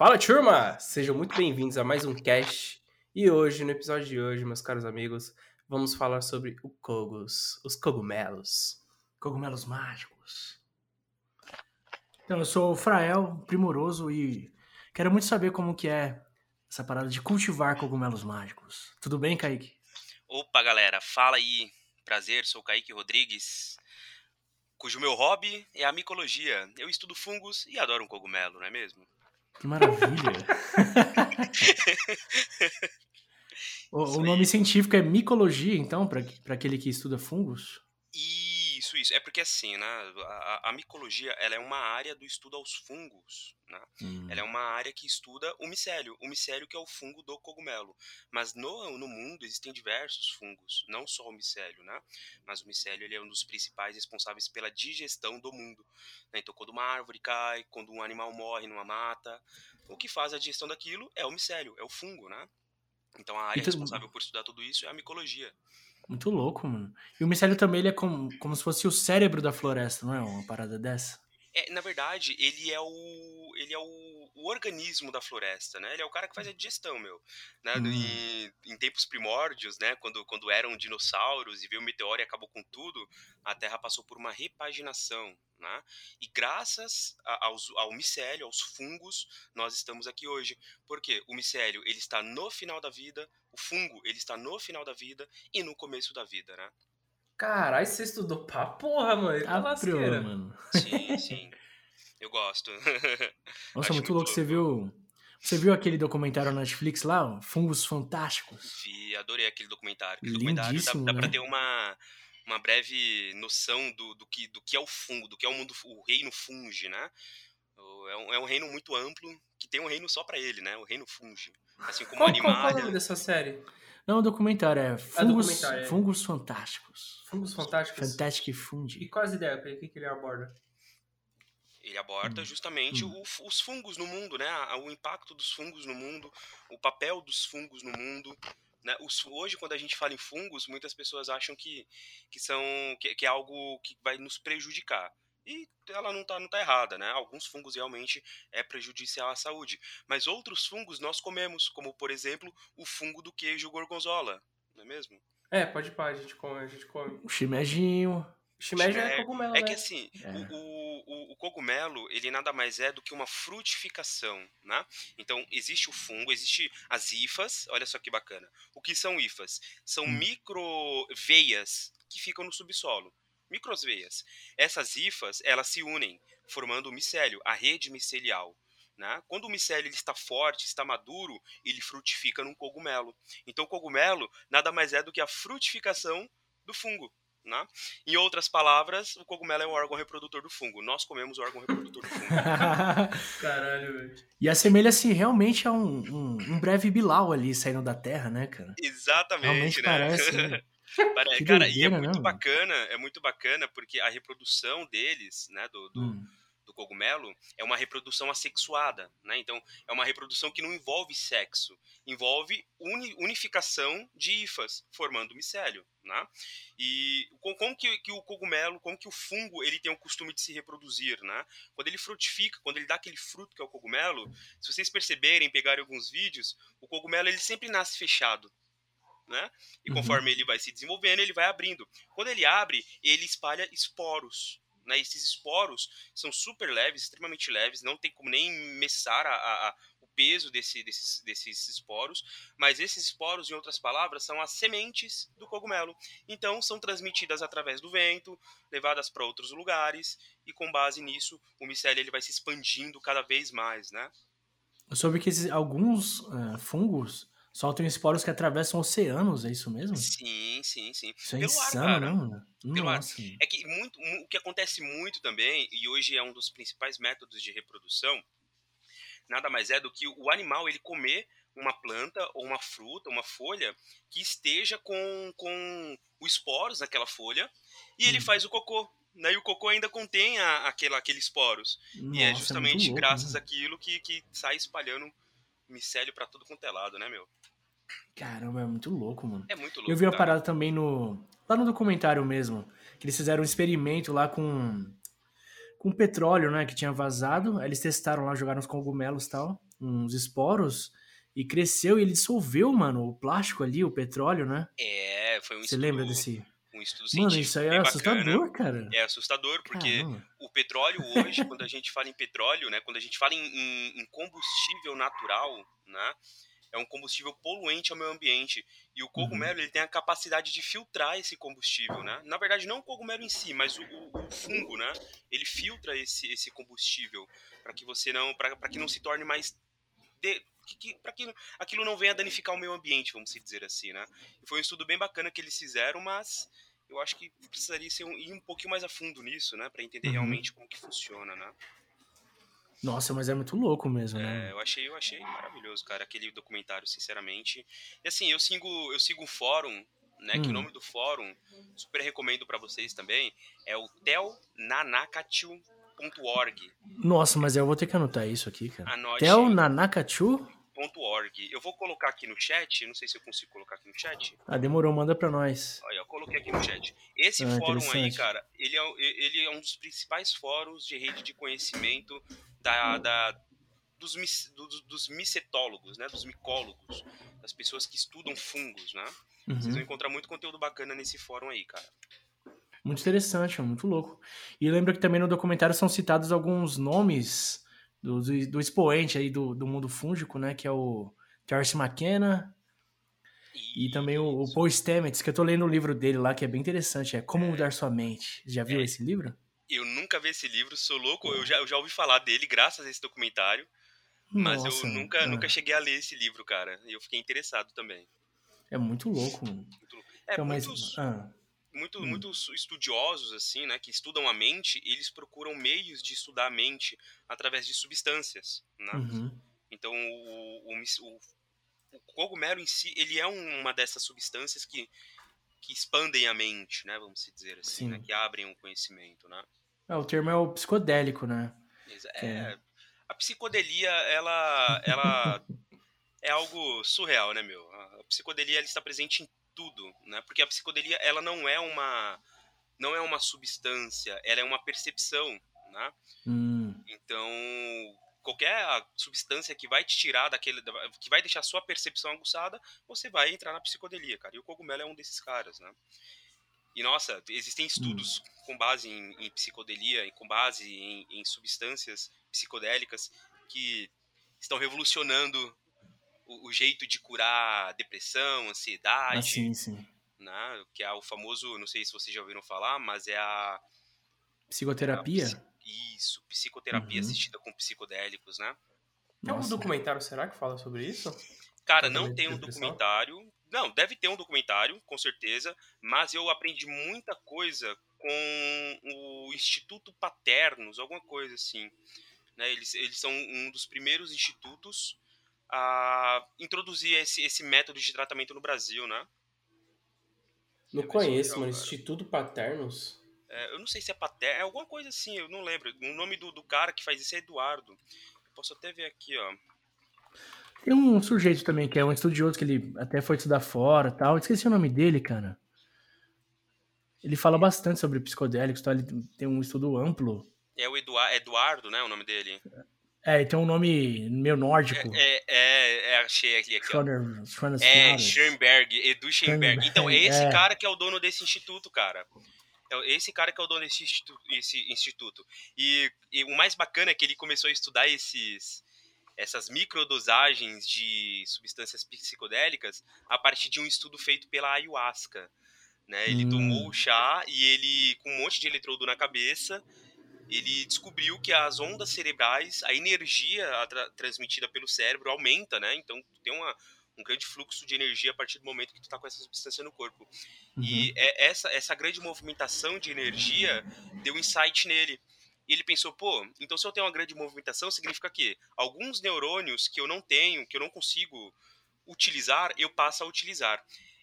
Fala turma! Sejam muito bem-vindos a mais um cast. E hoje, no episódio de hoje, meus caros amigos, vamos falar sobre o Kogos, os cogumelos. Cogumelos mágicos. Então, eu sou o Frael, primoroso, e quero muito saber como que é essa parada de cultivar cogumelos mágicos. Tudo bem, Kaique? Opa, galera, fala aí. Prazer, sou o Kaique Rodrigues, cujo meu hobby é a micologia. Eu estudo fungos e adoro um cogumelo, não é mesmo? Que maravilha! o, o nome científico é micologia, então, para aquele que estuda fungos? Isso, isso. É porque assim, né? A, a, micologia ela é uma área do estudo aos fungos. Né? Hum. Ela é uma área que estuda o micélio. O micélio que é o fungo do cogumelo. Mas no, no mundo existem diversos fungos, não só o micélio, né? Mas o micélio ele é um dos principais responsáveis pela digestão do mundo. Né? Então, quando uma árvore cai, quando um animal morre numa mata, o que faz a digestão daquilo é o micélio, é o fungo, né? Então a área então, responsável por estudar tudo isso é a micologia. Muito louco, mano. E o micélio também ele é como, como se fosse o cérebro da floresta, não é? Uma parada dessa? É, na verdade, ele é o. ele é o, o, organismo da floresta, né? Ele é o cara que faz a digestão, meu. Né? Hum. Em, em, tempos primórdios, né? Quando, quando eram dinossauros e veio o meteoro e acabou com tudo, a Terra passou por uma repaginação. Né? E graças a, aos, ao micélio, aos fungos, nós estamos aqui hoje. Porque o micélio ele está no final da vida, o fungo ele está no final da vida e no começo da vida, né? Caralho, você estudou pra porra, mano. Tá lasqueira. mano. Sim, sim. Eu gosto. Nossa, muito, muito louco. Você viu. Você viu aquele documentário na Netflix lá, Fungos Fantásticos? Vi, adorei aquele documentário. Aquele documentário dá, dá né? pra ter uma, uma breve noção do, do, que, do que é o fungo, do que é o mundo, o reino funge, né? É um, é um reino muito amplo, que tem um reino só para ele, né? O reino funge. Assim como qual, animal. Qual é o nome dessa série? Não, o documentário é Fungos, é documentário, é. fungos Fantásticos. Fungos Fantásticos? Fantastic Fungi. E quais ideias? O que, que ele aborda? Ele aborda hum. justamente hum. O, os fungos no mundo, né? O impacto dos fungos no mundo, o papel dos fungos no mundo, né? Os, hoje, quando a gente fala em fungos, muitas pessoas acham que, que, são, que, que é algo que vai nos prejudicar. E ela não está não tá errada, né? Alguns fungos realmente é prejudicial à saúde. Mas outros fungos nós comemos, como por exemplo o fungo do queijo gorgonzola, não é mesmo? É, pode pá, a gente come, a gente come. O chimejinho. Shimeji é cogumelo, É né? que assim, é. O, o, o, cogumelo, ele nada mais é do que uma frutificação, né? Então, existe o fungo, existe as hifas, olha só que bacana. O que são hifas? São hum. microveias que ficam no subsolo. Microveias. Essas hifas, elas se unem, formando o micélio, a rede micelial. Né? Quando o micélio ele está forte, está maduro, ele frutifica num cogumelo. Então, o cogumelo nada mais é do que a frutificação do fungo. Né? Em outras palavras, o cogumelo é o órgão reprodutor do fungo. Nós comemos o órgão reprodutor do fungo. Caralho, velho. E assemelha-se realmente a um, um, um, breve Bilal ali saindo da terra, né, cara? Exatamente, realmente né? Parece. Parece cara, doideira, e é muito né, bacana, é muito bacana porque a reprodução deles, né, do, do hum do cogumelo é uma reprodução assexuada, né? Então é uma reprodução que não envolve sexo, envolve uni unificação de hifas formando micélio, né? E como que, que, o cogumelo, como que o fungo ele tem o costume de se reproduzir, né? Quando ele frutifica, quando ele dá aquele fruto que é o cogumelo, se vocês perceberem, pegarem alguns vídeos, o cogumelo ele sempre nasce fechado, né? E uhum. conforme ele vai se desenvolvendo, ele vai abrindo. Quando ele abre, ele espalha esporos. Né? Esses esporos são super leves, extremamente leves, não tem como nem messar a, a, o peso desse, desses, desses esporos, mas esses esporos, em outras palavras, são as sementes do cogumelo. Então, são transmitidas através do vento, levadas para outros lugares, e com base nisso, o micélio ele vai se expandindo cada vez mais, né? Eu soube que esses, alguns uh, fungos Soltam esporos que atravessam oceanos, é isso mesmo? Sim, sim, sim. Isso é Pelo insano, ar, não, mano? Nossa. É que muito, o que acontece muito também, e hoje é um dos principais métodos de reprodução, nada mais é do que o animal ele comer uma planta ou uma fruta, uma folha que esteja com, com os esporos naquela folha e ele hum. faz o cocô. Né? E o cocô ainda contém a, aquela, aqueles esporos. Nossa, e é, é justamente é louco, graças né? àquilo que, que sai espalhando micélio para tudo quanto é lado, né, meu? Caramba, é muito louco, mano. É muito louco. Eu vi a parada também no. Lá no documentário mesmo. Que eles fizeram um experimento lá com. com petróleo, né, que tinha vazado. Aí eles testaram lá, jogaram uns cogumelos e tal, uns esporos, e cresceu e ele dissolveu, mano, o plástico ali, o petróleo, né? É, foi um Você lembra desse? Um estudo Mano, isso aí é assustador, cara. É assustador, porque Caramba. o petróleo hoje, quando a gente fala em petróleo, né, quando a gente fala em, em, em combustível natural, né, é um combustível poluente ao meio ambiente. E o uhum. cogumelo uhum. ele tem a capacidade de filtrar esse combustível, né? Na verdade, não o cogumelo em si, mas o, o, fungo, né? Ele filtra esse, esse combustível para que você não, para que não se torne mais de, para que aquilo não venha danificar o meio ambiente, vamos dizer assim, né? E foi um estudo bem bacana que eles fizeram, mas eu acho que precisaria ser um, ir um pouquinho mais a fundo nisso, né, para entender uhum. realmente como que funciona, né? Nossa, mas é muito louco mesmo, né? É, eu achei, eu achei maravilhoso, cara, aquele documentário, sinceramente. E assim, eu sigo, eu sigo um fórum, né, hum. que o nome do fórum, super recomendo para vocês também, é o telnanakachu.org. Nossa, mas eu vou ter que anotar isso aqui, cara. Anote. Telnanakachu? .org. Eu vou colocar aqui no chat, não sei se eu consigo colocar aqui no chat. Ah, demorou, manda para nós. Olha, eu coloquei aqui no chat. Esse ah, fórum aí, cara, ele é, ele é um dos principais fóruns de rede de conhecimento da, da dos, dos, dos micetólogos, né? Dos micólogos, das pessoas que estudam fungos, né? Uhum. Vocês vão encontrar muito conteúdo bacana nesse fórum aí, cara. Muito interessante, muito louco. E lembra que também no documentário são citados alguns nomes do, do, do expoente aí do, do mundo fúngico, né? Que é o Charles McKenna, e também o, o, Paul Stamets, que eu tô lendo o livro dele lá, que é bem interessante, é Como é. Mudar Sua Mente. Já viu é. esse livro? Eu nunca vi esse livro, sou louco, eu já, eu já ouvi falar dele graças a esse documentário, mas Nossa, eu nunca, nunca cheguei a ler esse livro, cara, e eu fiquei interessado também. É muito louco, mano. Muito louco. É, então, muitos, mas... ah. Muito, hum. muitos estudiosos, assim, né, que estudam a mente, eles procuram meios de estudar a mente através de substâncias, né? Uhum. Então, o, o, o, o cogumelo em si, ele é uma dessas substâncias que que expandem a mente, né? Vamos dizer assim, né? que abrem o conhecimento, né? É, o termo é o psicodélico, né? É, é. A psicodelia, ela, ela é algo surreal, né, meu? A psicodelia ela está presente em tudo, né? Porque a psicodelia ela não é uma não é uma substância, ela é uma percepção, né? Hum. Então qualquer substância que vai te tirar daquele. que vai deixar sua percepção aguçada, você vai entrar na psicodelia, cara. E o cogumelo é um desses caras, né? E nossa, existem estudos hum. com base em, em, psicodelia e com base em, em, substâncias psicodélicas que estão revolucionando o, o, jeito de curar depressão, ansiedade. Ah, sim, sim. Né? Que é o famoso, não sei se vocês já ouviram falar, mas é a. Psicoterapia? É a, isso, psicoterapia uhum. assistida com psicodélicos, né? Tem um documentário, será, que fala sobre isso? Cara, não tem um documentário. Não, deve ter um documentário, com certeza, mas eu aprendi muita coisa com o Instituto Paternos, alguma coisa assim. Né? Eles, eles são um dos primeiros institutos a introduzir esse, esse método de tratamento no Brasil, né? Não conheço, mano. Instituto Paternos? É, eu não sei se é Pater, é alguma coisa assim, eu não lembro. O nome do, do cara que faz isso é Eduardo. Eu posso até ver aqui, ó. Tem um sujeito também que é um estudioso que ele até foi estudar fora tal. esqueci o nome dele, cara. Ele fala bastante sobre psicodélicos, tá? ele tem um estudo amplo. É o Eduardo, Eduardo, né? O nome dele. É, tem um nome meio nórdico. É, é, é achei aqui. aqui Schroeder, é, Schoenberg, Edu Schoenberg. Então, é esse é. cara que é o dono desse instituto, cara. É esse cara que é o dono desse instituto. Esse instituto. E, e, o mais bacana é que ele começou a estudar esses, essas microdosagens de substâncias psicodélicas a partir de um estudo feito pela ayahuasca. Né? Ele hum. tomou o chá e ele, com um monte de eletrodo na cabeça, ele descobriu que as ondas cerebrais, a energia tra transmitida pelo cérebro aumenta, né? Então tem uma, um grande fluxo de energia a partir do momento que tu tá com essa substância no corpo. Uhum. E é essa, essa grande movimentação de energia deu insight nele. E ele pensou, pô, então se eu tenho uma grande movimentação, significa que alguns neurônios que eu não tenho, que eu não consigo utilizar, eu passo a utilizar.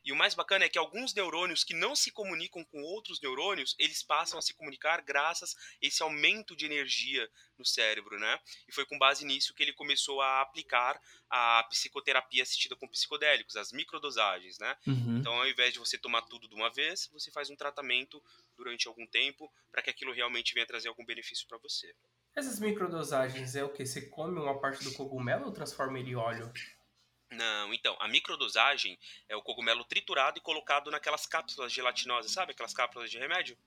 E o mais bacana é que alguns neurônios que não se comunicam com outros neurônios, eles passam a se comunicar graças a esse aumento de energia no cérebro, né? E foi com base nisso que ele começou a aplicar a psicoterapia assistida com psicodélicos, as microdosagens, né? Uhum. Então, ao invés de você tomar tudo de uma vez, você faz um tratamento durante algum tempo para que aquilo realmente venha trazer algum benefício para você. Essas microdosagens é o que? Você come uma parte do cogumelo ou transforma ele em óleo? Não, então, a microdosagem é o cogumelo triturado e colocado naquelas cápsulas gelatinosas, sabe? Aquelas cápsulas de remédio?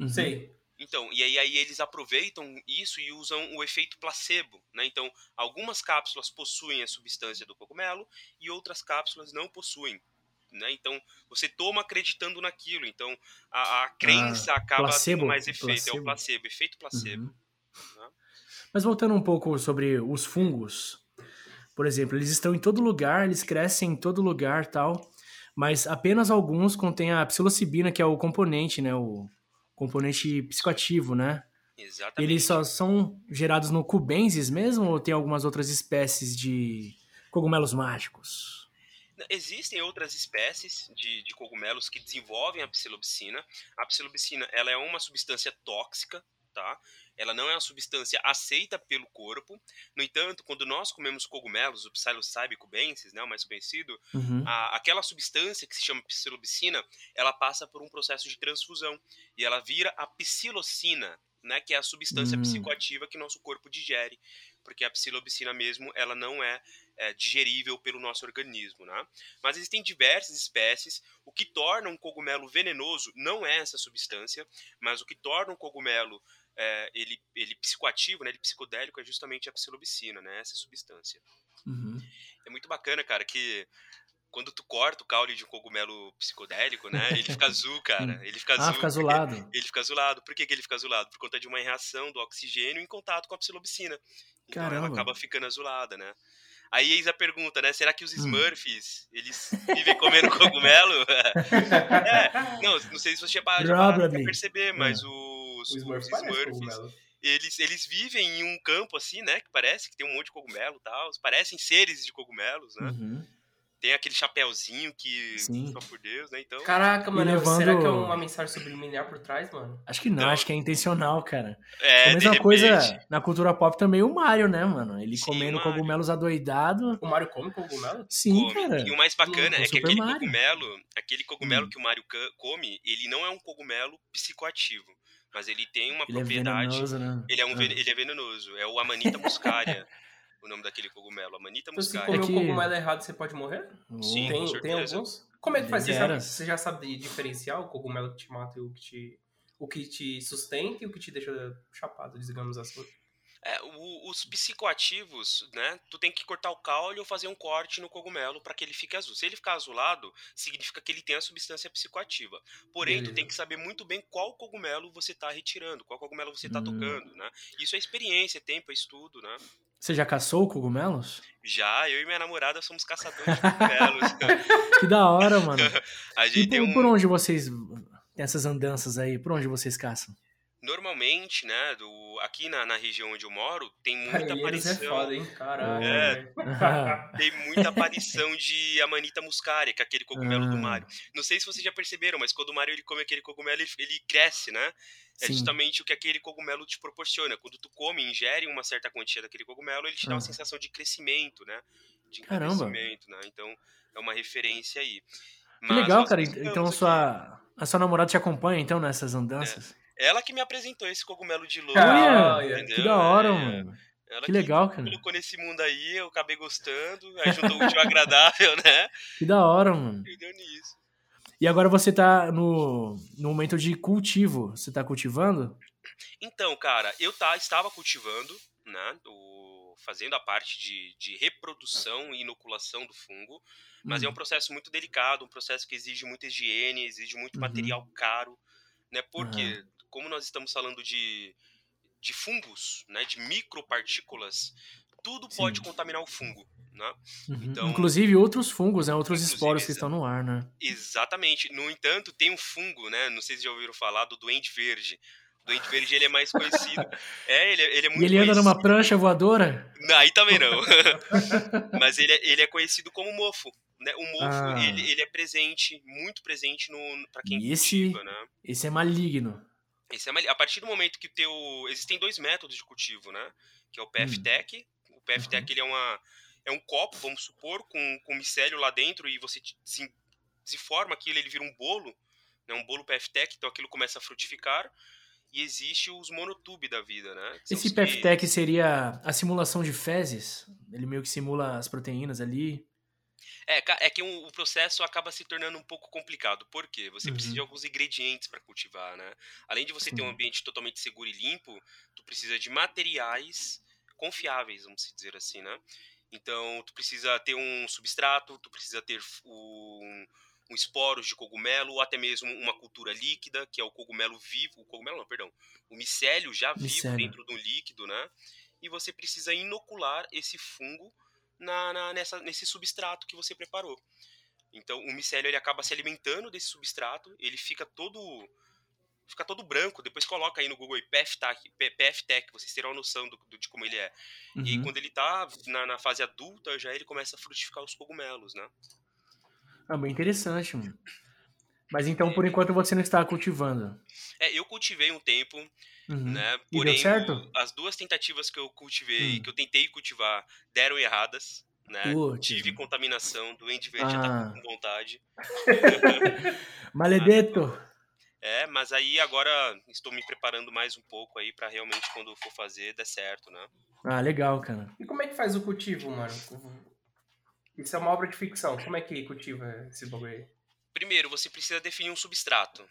Uhum. Sei. Então, e aí, aí, eles aproveitam isso e usam o efeito placebo, né? Então, algumas cápsulas possuem a substância do cogumelo e outras cápsulas não possuem. Né? Então, você toma acreditando naquilo. Então, a, a crença ah, acaba placebo, tendo mais efeito. Placebo. É o placebo, efeito placebo. Uhum. Né? Mas voltando um pouco sobre os fungos, por exemplo, eles estão em todo lugar, eles crescem em todo lugar tal, mas apenas alguns contêm a psilocibina, que é o componente, né? O componente psicoativo, né? Exatamente. Eles só são gerados no cubensis mesmo ou tem algumas outras espécies de cogumelos mágicos? Existem outras espécies de, de, cogumelos que desenvolvem a psilocibina. A psilocibina ela é uma substância tóxica, tá? Ela não é uma substância aceita pelo corpo. No entanto, quando nós comemos cogumelos, o psilocybe cubensis, né, o mais conhecido, uhum. a, aquela substância que se chama psilocibina, ela passa por um processo de transfusão e ela vira a psilocina, né, que é a substância uhum. psicoativa que nosso corpo digere, porque a psilocibina mesmo, ela não é, é, digerível pelo nosso organismo, né? Mas existem diversas espécies. O que torna um cogumelo venenoso não é essa substância, mas o que torna um cogumelo é, ele, ele psicoativo, né, ele psicodélico, é justamente a psilocibina, né, essa substância. Uhum. É muito bacana, cara, que quando tu corta o caule de um cogumelo psicodélico, né, ele fica azul, cara. Ele fica ah, azul. Ah, fica azulado. Ele fica azulado. Por que, que ele fica azulado? Por conta de uma reação do oxigênio em contato com a psilocibina. Então Caramba. ela acaba ficando azulada, né? Aí eis a pergunta, né? Será que os hum. Smurfs, hum. eles vivem comendo cogumelo? é, não, não sei se você já perceber, mas é. o os, os Smurfs, eles, eles vivem em um campo assim, né? Que parece que tem um monte de cogumelo e tal. Parecem seres de cogumelos, né? Uhum. Tem aquele chapéuzinho que Sim. só por Deus, né? Então. Caraca, mano, levando... será que é uma mensagem subliminar por trás, mano? Acho que não, então... acho que é intencional, cara. É, a mesma coisa na cultura pop também o Mario, né, mano? Ele Sim, comendo cogumelos adoidado. O Mario come cogumelo? Sim, come. cara. E o mais bacana o, é que aquele Mario. cogumelo, aquele cogumelo hum. que o Mario come, ele não é um cogumelo psicoativo mas ele tem uma ele é propriedade. É venenoso, né? Ele é um ah. ele é venenoso. É o Amanita muscaria. o nome daquele cogumelo, Amanita então, muscaria. Se comer é que... um cogumelo errado, você pode morrer? Sim, tem, com certeza. Tem alguns? Como é que faz? Você, sabe, você, já sabe diferenciar o cogumelo que te mata e o que te, o que te sustenta e o que te deixa chapado, digamos assim? É, o, os psicoativos, né? Tu tem que cortar o caule ou fazer um corte no cogumelo para que ele fique azul. Se ele ficar azulado, significa que ele tem a substância psicoativa. Porém, Beleza. tu tem que saber muito bem qual cogumelo você está retirando, qual cogumelo você está hum. tocando, né? Isso é experiência, é tempo, é estudo, né? Você já caçou cogumelos? Já, eu e minha namorada somos caçadores de cogumelos. que da hora, mano. e por, um... por onde vocês essas andanças aí? Por onde vocês caçam? Normalmente, né, do, aqui na, na região onde eu moro, tem muita é aparição. É foda, hein? Caralho. É, tem muita aparição de Amanita muscaria, que é aquele cogumelo do ah. Mario. Não sei se vocês já perceberam, mas quando o Mario ele come aquele cogumelo, ele, ele cresce, né? É Sim. justamente o que aquele cogumelo te proporciona. Quando tu come, ingere uma certa quantia daquele cogumelo, ele te dá uma ah. sensação de crescimento, né? De crescimento, né? Então, é uma referência aí. Mas que legal, cara. Então, sua, a sua namorada te acompanha, então, nessas andanças? É. Ela que me apresentou esse cogumelo de lua. Olha, que da hora, é, mano. Ela que, que legal, cara. colocou nesse mundo aí, eu acabei gostando, aí juntou o útil agradável, né? Que da hora, mano. E deu nisso. E agora você tá no, no momento de cultivo. Você tá cultivando? Então, cara, eu tá, estava cultivando, né? O, fazendo a parte de, de reprodução e inoculação do fungo. Mas uhum. é um processo muito delicado, um processo que exige muita higiene, exige muito uhum. material caro. Né? Porque uhum como nós estamos falando de, de fungos, né, de micropartículas, tudo Sim. pode contaminar o fungo. Né? Uhum. Então, inclusive outros fungos, né? outros esporos que estão no ar. Né? Exatamente. No entanto, tem um fungo, né? não sei se já ouviram falar, do doente verde. O Doente Verde ele é mais conhecido. É, ele, é, ele é muito E ele anda numa prancha voadora? Não, aí também não. Mas ele é, ele é conhecido como mofo. Né? O mofo, ah. ele, ele é presente, muito presente no para quem e esse, cultiva, né? Esse é maligno. Esse é. A partir do momento que o teu... Existem dois métodos de cultivo, né? Que é o PFTech. Hum. O PFTech, uhum. ele é uma... É um copo, vamos supor, com, com micélio lá dentro e você desenforma aquilo, ele vira um bolo, né? Um bolo PFTech, então aquilo começa a frutificar e existe os monotube da vida, né? Esse PFTech que... seria a simulação de fezes? Ele meio que simula as proteínas ali. É, é que o processo acaba se tornando um pouco complicado. Por quê? Você uhum. precisa de alguns ingredientes para cultivar, né? Além de você Sim. ter um ambiente totalmente seguro e limpo, tu precisa de materiais confiáveis, vamos dizer assim, né? Então, tu precisa ter um substrato, tu precisa ter um, um esporos de cogumelo, ou até mesmo uma cultura líquida, que é o cogumelo vivo, o cogumelo não, perdão, o micélio já micélio. vivo dentro de um líquido, né? E você precisa inocular esse fungo na, na, nessa, nesse substrato que você preparou. Então, o micélio ele acaba se alimentando desse substrato, ele fica todo fica todo branco. Depois coloca aí no Google PFTech, PFTech vocês terão a noção do, do, de como ele é. Uhum. E quando ele está na, na, fase adulta, já ele começa a frutificar os cogumelos, né? Ah, bem interessante, mano. Mas então, por enquanto, você não está cultivando. É, eu cultivei um tempo, uhum. né? Porém, as duas tentativas que eu cultivei, uhum. que eu tentei cultivar, deram erradas. Né? Tive contaminação, doente verde ah. já tá com vontade. Maledeto! É, mas aí agora estou me preparando mais um pouco aí para realmente quando for fazer der certo, né? Ah, legal, cara. E como é que faz o cultivo, mano? Isso é uma obra de ficção. Como é que cultiva esse bagulho aí? Primeiro, você precisa definir um substrato.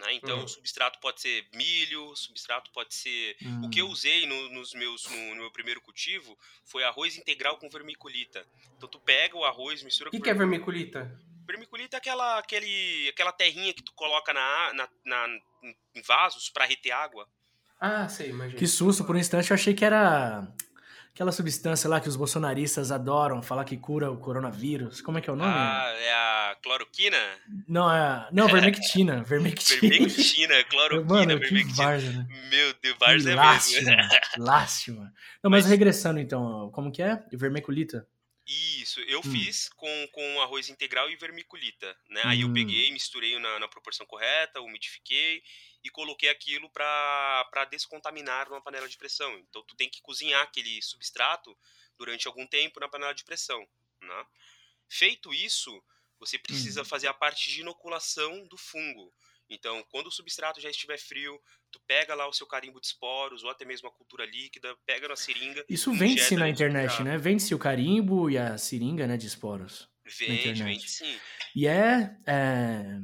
Né? Então, uhum. o substrato pode ser milho, substrato pode ser. Uhum. O que eu hum. usei no, nos meus, no, no, meu primeiro cultivo foi arroz integral com vermiculita. Então, tu pega o arroz, mistura que com. O que é vermiculita? Vermiculita é aquela, aquele, aquela terrinha que tu coloca na, na, na em vasos para reter água. Ah, sei, imagina. Que susto, por um instante eu achei que era Aquela substância lá que os bolsonaristas adoram falar que cura o coronavírus. Como é que é o nome? Ah, é a cloroquina? Não, é. Não, vermectina. vermectina. vermectina, cloroquina, Mano, vermectina. né? Meu Deus, Varza é lástima, mesmo. lástima. Não, mas, mas regressando então, como que é? Vermiculita? Isso, eu hum. fiz com, com arroz integral e vermiculita, né? Hum. Aí eu hum. peguei, misturei na, na proporção correta, umidifiquei e coloquei aquilo para descontaminar numa panela de pressão. Então tu tem que cozinhar aquele substrato durante algum tempo na panela de pressão, né? Feito isso, você precisa hum. fazer a parte de inoculação do fungo. Então, quando o substrato já estiver frio, tu pega lá o seu carimbo de esporos, ou até mesmo a cultura líquida, pega na seringa. Isso vende-se na internet, né? Vende-se o carimbo e a seringa né, de esporos. Vende, vende sim. E é, é,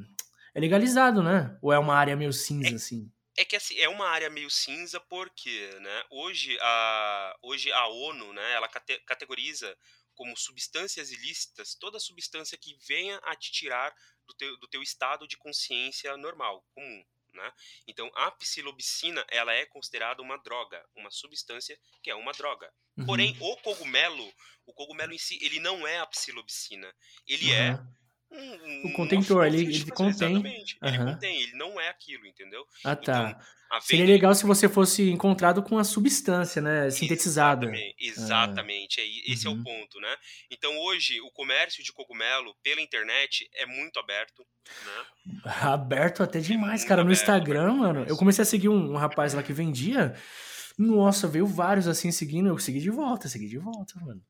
é, legalizado, né? Ou é uma área meio cinza, é, assim? É que assim, é uma área meio cinza porque, né, hoje a, hoje a ONU, né, ela cate, categoriza como substâncias ilícitas toda substância que venha a te tirar do teu, do teu estado de consciência normal, comum. Né? Então, a psilocibina ela é considerada uma droga, uma substância que é uma droga. Uhum. Porém, o cogumelo, o cogumelo em si, ele não é a psilocibina. Ele uhum. é um, o contentor ali, ele contém. Exatamente. Uhum. Ele contém, ele não é aquilo, entendeu? Ah, tá. Então, Seria legal se você fosse encontrado com a substância, né? Sintetizada. Exatamente, exatamente. É. esse uhum. é o uhum. ponto, né? Então hoje o comércio de cogumelo pela internet é muito aberto. Né? Aberto até demais, é cara. No Instagram, mano, eu comecei a seguir um, um rapaz lá que vendia. Nossa, veio vários assim seguindo, eu segui de volta, segui de volta, mano.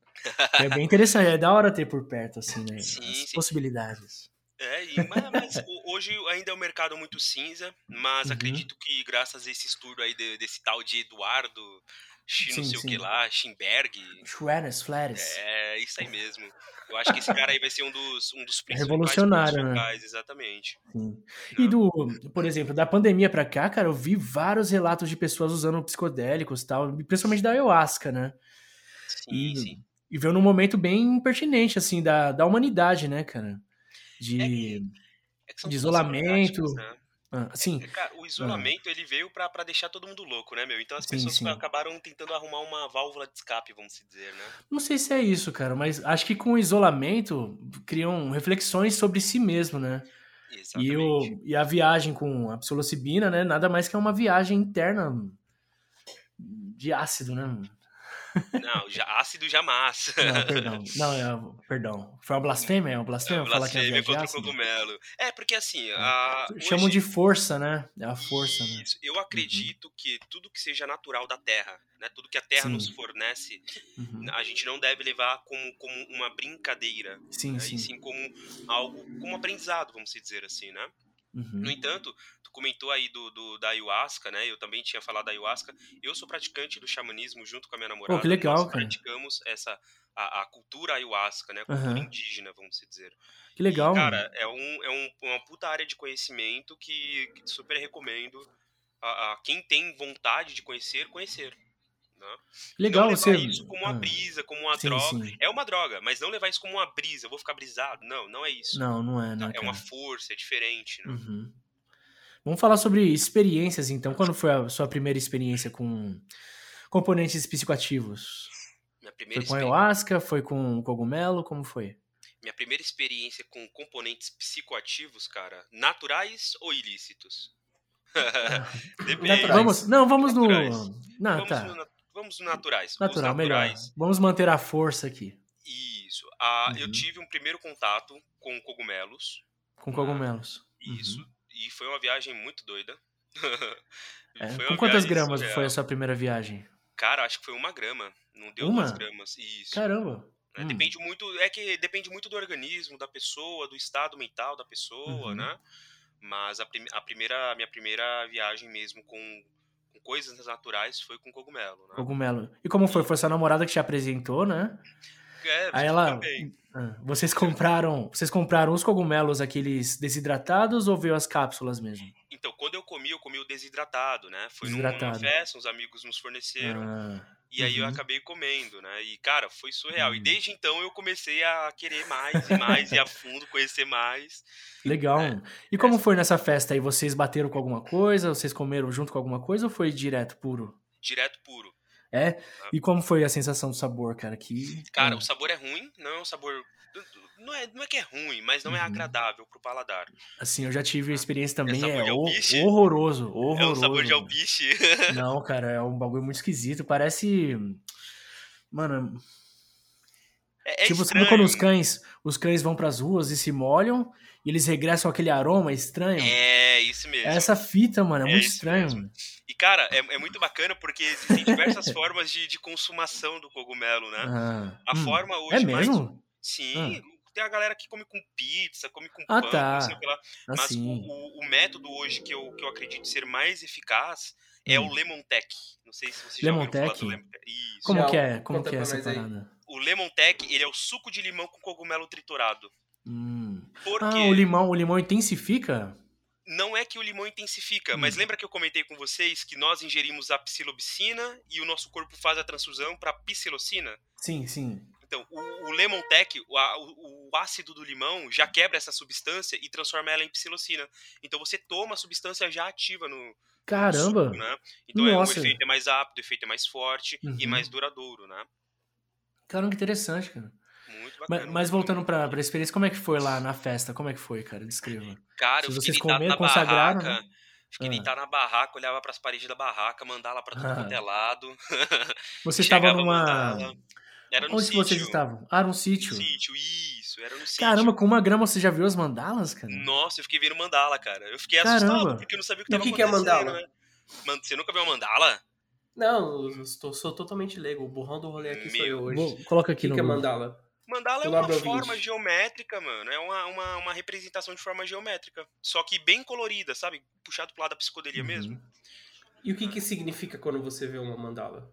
É bem interessante, é da hora ter por perto, assim, né? Sim, As sim. possibilidades. É, e, mas, mas, hoje ainda é um mercado muito cinza, mas uhum. acredito que graças a esse estudo aí de, desse tal de Eduardo, X não sei sim. o que lá, Schimberg. Schweres, Flares. É, isso aí mesmo. Eu acho que esse cara aí vai ser um dos, um dos principais Revolucionário, né? exatamente. Sim. E do, por exemplo, da pandemia pra cá, cara, eu vi vários relatos de pessoas usando psicodélicos e tal, principalmente da ayahuasca, né? Sim, e, sim. E veio num momento bem pertinente, assim, da, da humanidade, né, cara? De, é é de isolamento. Né? Ah, sim. É, cara, o isolamento ah. ele veio para deixar todo mundo louco, né, meu? Então as sim, pessoas sim. acabaram tentando arrumar uma válvula de escape, vamos dizer, né? Não sei se é isso, cara, mas acho que com o isolamento criam reflexões sobre si mesmo, né? Exatamente. E, o, e a viagem com a psilocibina, né? Nada mais que é uma viagem interna de ácido, né? Não, já, ácido jamais. Não, perdão. Não, é, perdão. Foi uma blasfêmia? É uma blasfêmia, é, que é contra o cogumelo. É, porque assim... É. A, Chamam hoje... de força, né? É a força, né? Isso. Né? Eu acredito uhum. que tudo que seja natural da terra, né? Tudo que a terra sim. nos fornece, uhum. a gente não deve levar como, como uma brincadeira. Sim, né? sim. E sim como algo, como aprendizado, vamos dizer assim, né? Uhum. No entanto, comentou aí do, do, da ayahuasca, né? Eu também tinha falado da ayahuasca. Eu sou praticante do xamanismo junto com a minha namorada. Pô, que legal, Nós cara. praticamos essa, a, a, cultura ayahuasca, né? A cultura uhum. indígena, vamos dizer. Que legal. E, cara, é, um, é um, uma puta área de conhecimento que, que super recomendo a, a quem tem vontade de conhecer, conhecer. Né? Legal, não levar você... isso como uma brisa, como uma sim, droga. Sim. É uma droga, mas não levar isso como uma brisa, eu vou ficar brisado. Não, não é isso. Não, não é, não. É, é uma força, é diferente. Né? Uhum. Vamos falar sobre experiências, então. Quando foi a sua primeira experiência com componentes psicoativos? Minha primeira foi com ayahuasca? Foi com cogumelo? Como foi? Minha primeira experiência com componentes psicoativos, cara, naturais ou ilícitos? Depende. Vamos, não, vamos naturais. no. Não, vamos tá. no vamos naturais. Natural, naturais. melhor. Vamos manter a força aqui. Isso. Ah, uhum. Eu tive um primeiro contato com cogumelos. Com cogumelos. Ah, isso. Uhum. E foi uma viagem muito doida. é, com quantas gramas surreal. foi a sua primeira viagem? Cara, acho que foi uma grama. Não deu uma? duas gramas. Isso. Caramba. É, hum. Depende muito. É que depende muito do organismo, da pessoa, do estado mental da pessoa, uhum. né? Mas a, prim a primeira, a minha primeira viagem mesmo com coisas naturais foi com cogumelo, né? Cogumelo. E como foi? Foi sua namorada que te apresentou, né? É, Aí ela. Ah, vocês compraram. Vocês compraram os cogumelos, aqueles desidratados, ou veio as cápsulas mesmo? Então, quando eu comi, eu comi o desidratado, né? Foi desidratado. numa festa, uns amigos nos forneceram. Ah, e aí uhum. eu acabei comendo, né? E, cara, foi surreal. Uhum. E desde então eu comecei a querer mais e mais, e a fundo, conhecer mais. Legal. É, e como foi nessa festa aí? Vocês bateram com alguma coisa? Vocês comeram junto com alguma coisa ou foi direto puro? Direto puro. É? Ah. E como foi a sensação do sabor, cara? Que... Cara, o sabor é ruim, não é um sabor não é, não é que é ruim, mas não é uhum. é agradável pro paladar. Assim, eu já tive a experiência também, é, é horroroso, horroroso. É um sabor de alpiche. não, cara, é um bagulho muito esquisito, parece... Mano... É, é tipo, estranho. sabe quando os cães, os cães vão pras ruas e se molham e eles regressam aquele aroma estranho? É, isso mesmo. Essa fita, mano, é, é muito estranho. Mesmo. E, cara, é, é muito bacana porque existem diversas formas de, de consumação do cogumelo, né? Ah, a hum, forma hoje é mesmo? Mais... Sim, ah tem a galera que come com pizza, come com ah, pão, tá. não sei o que lá. Mas assim. o, o, método hoje que eu, que eu acredito ser mais eficaz é hum. o Lemon Tech. Não sei se você Lemon já ouviu falar do Lemon Tech. Isso. Como que é? Como que é essa parada? O Lemon Tech, ele é o suco de limão com cogumelo triturado. Hum. Porque... Ah, o limão, o limão intensifica? Não é que o limão intensifica, hum. mas lembra que eu comentei com vocês que nós ingerimos a psilocibina e o nosso corpo faz a transfusão para psilocina? Sim, sim. Então, o, o Lemon Tech, o, o, o, ácido do limão já quebra essa substância e transforma ela em psilocina. Então você toma a substância já ativa no. Caramba! No suco, né? Então é, o efeito é mais rápido, o efeito é mais forte uhum. e mais duradouro, né? Caramba, que interessante, cara. Muito bacana. Mas, mas voltando pra, pra experiência, como é que foi lá na festa? Como é que foi, cara? Descreva. Cara, Se vocês comeram, consagraram, barraca, né? Acho que ah. deitar na barraca, olhava para as paredes da barraca, mandar lá para tudo ah. quanto é lado. Você estava numa. Era no Onde sítio. vocês estavam? Ah, num sítio. sítio, isso, era no sítio. Caramba, com uma grama você já viu as mandalas, cara? Nossa, eu fiquei vendo mandala, cara. Eu fiquei Caramba. assustado porque eu não sabia o que tava o que acontecendo. Que é mandala? Né? Você nunca viu uma mandala? Não, eu estou, sou totalmente leigo. O burrão do rolê aqui Meu. sou eu hoje. Vou, coloca aqui o que no. O que é mandala? Mandala é uma forma geométrica, mano. É uma, uma, uma, representação de forma geométrica. Só que bem colorida, sabe? Puxado pro lado da psicodelia uhum. mesmo. E o que, que significa quando você vê uma mandala?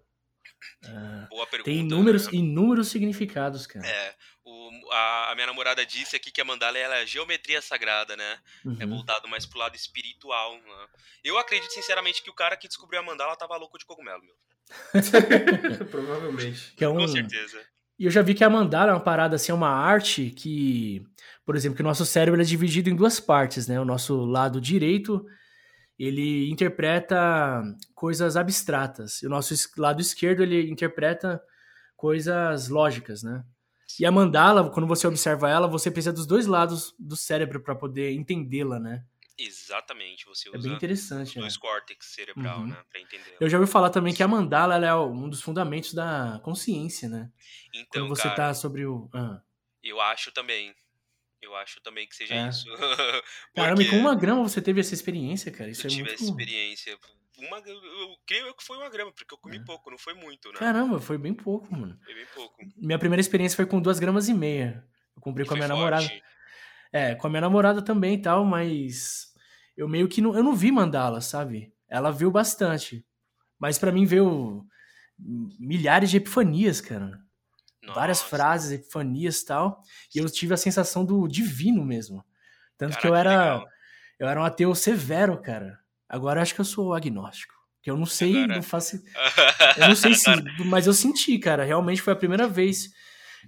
Ah, Boa pergunta. Tem inúmeros, né? inúmeros significados, cara. É. O, a, a, minha namorada disse aqui que a mandala é geometria sagrada, né? É uhum. É voltado mais pro lado espiritual. Né? Eu acredito, sinceramente, que o cara que descobriu a mandala tava louco de cogumelo, meu. Provavelmente. É um... Com certeza. E eu já vi que a mandala é uma parada, assim, é uma arte que, por exemplo, que o nosso cérebro é dividido em duas partes, né? O nosso lado direito ele interpreta coisas abstratas. E o nosso lado esquerdo, ele interpreta coisas lógicas, né? E a mandala, quando você observa ela, você precisa dos dois lados do cérebro para poder entendê-la, né? Exatamente, você É usa bem interessante, dois né? córtex cerebral, Uhum. né, pra entender. Eu já ouvi falar também que a mandala é um dos fundamentos da consciência, né? Quando Então, você cara, tá sobre o. Ah. eu acho também. Eu acho também que seja É. isso. Caramba, e Porque com uma grama você teve essa experiência, cara. Isso eu é tive muito. essa experiência. Uma, eu, eu creio que foi uma grama, porque eu comi É. pouco, não foi muito, né? Caramba, foi bem pouco, mano. Foi bem pouco. Minha primeira experiência foi com duas gramas e meia. Eu comprei E com a minha forte. namorada. É, com a minha namorada também e tal, mas eu meio que não, eu não vi mandala, sabe? Ela viu bastante. Mas pra mim veio milhares de epifanias, cara. Várias Nossa, frases, epifanias e tal. E eu tive a sensação do divino mesmo. Tanto que Caraca, eu era legal. eu era um ateu severo, cara. Agora eu acho que eu sou agnóstico. Que eu não sei, Agora- não faço eu não sei se, mas eu senti, cara. Realmente foi a primeira vez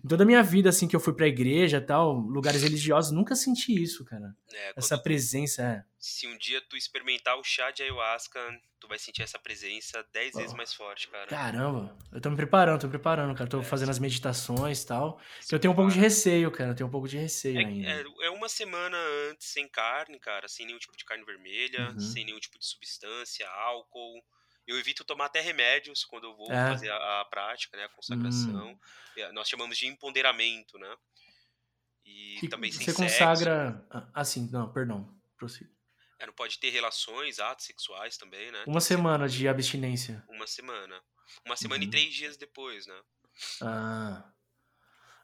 em toda a minha vida, assim, que eu fui pra igreja e tal, lugares religiosos, nunca senti isso, cara. É, Essa presença. é. se um dia tu experimentar o chá de ayahuasca, tu vai sentir essa presença dez vezes Oh. mais forte, cara. Caramba, eu tô me preparando, tô me preparando, cara. Tô É, fazendo as meditações e tal. Eu tenho um pouco de receio, cara. Eu tenho um pouco de receio ainda. É, é, é uma semana antes sem carne, cara, sem nenhum tipo de carne vermelha, Uhum. sem nenhum tipo de substância, álcool. Eu evito tomar até remédios quando eu vou É. fazer a, a prática, né, a consagração. Hum. Nós chamamos de empoderamento, né? E Que também sem você consagra. Assim, não, perdão. Prossiga. É, não pode ter relações, atos sexuais também, né? Uma semana de abstinência. Uma semana. Uma semana Uhum. e três dias depois, né? Ah.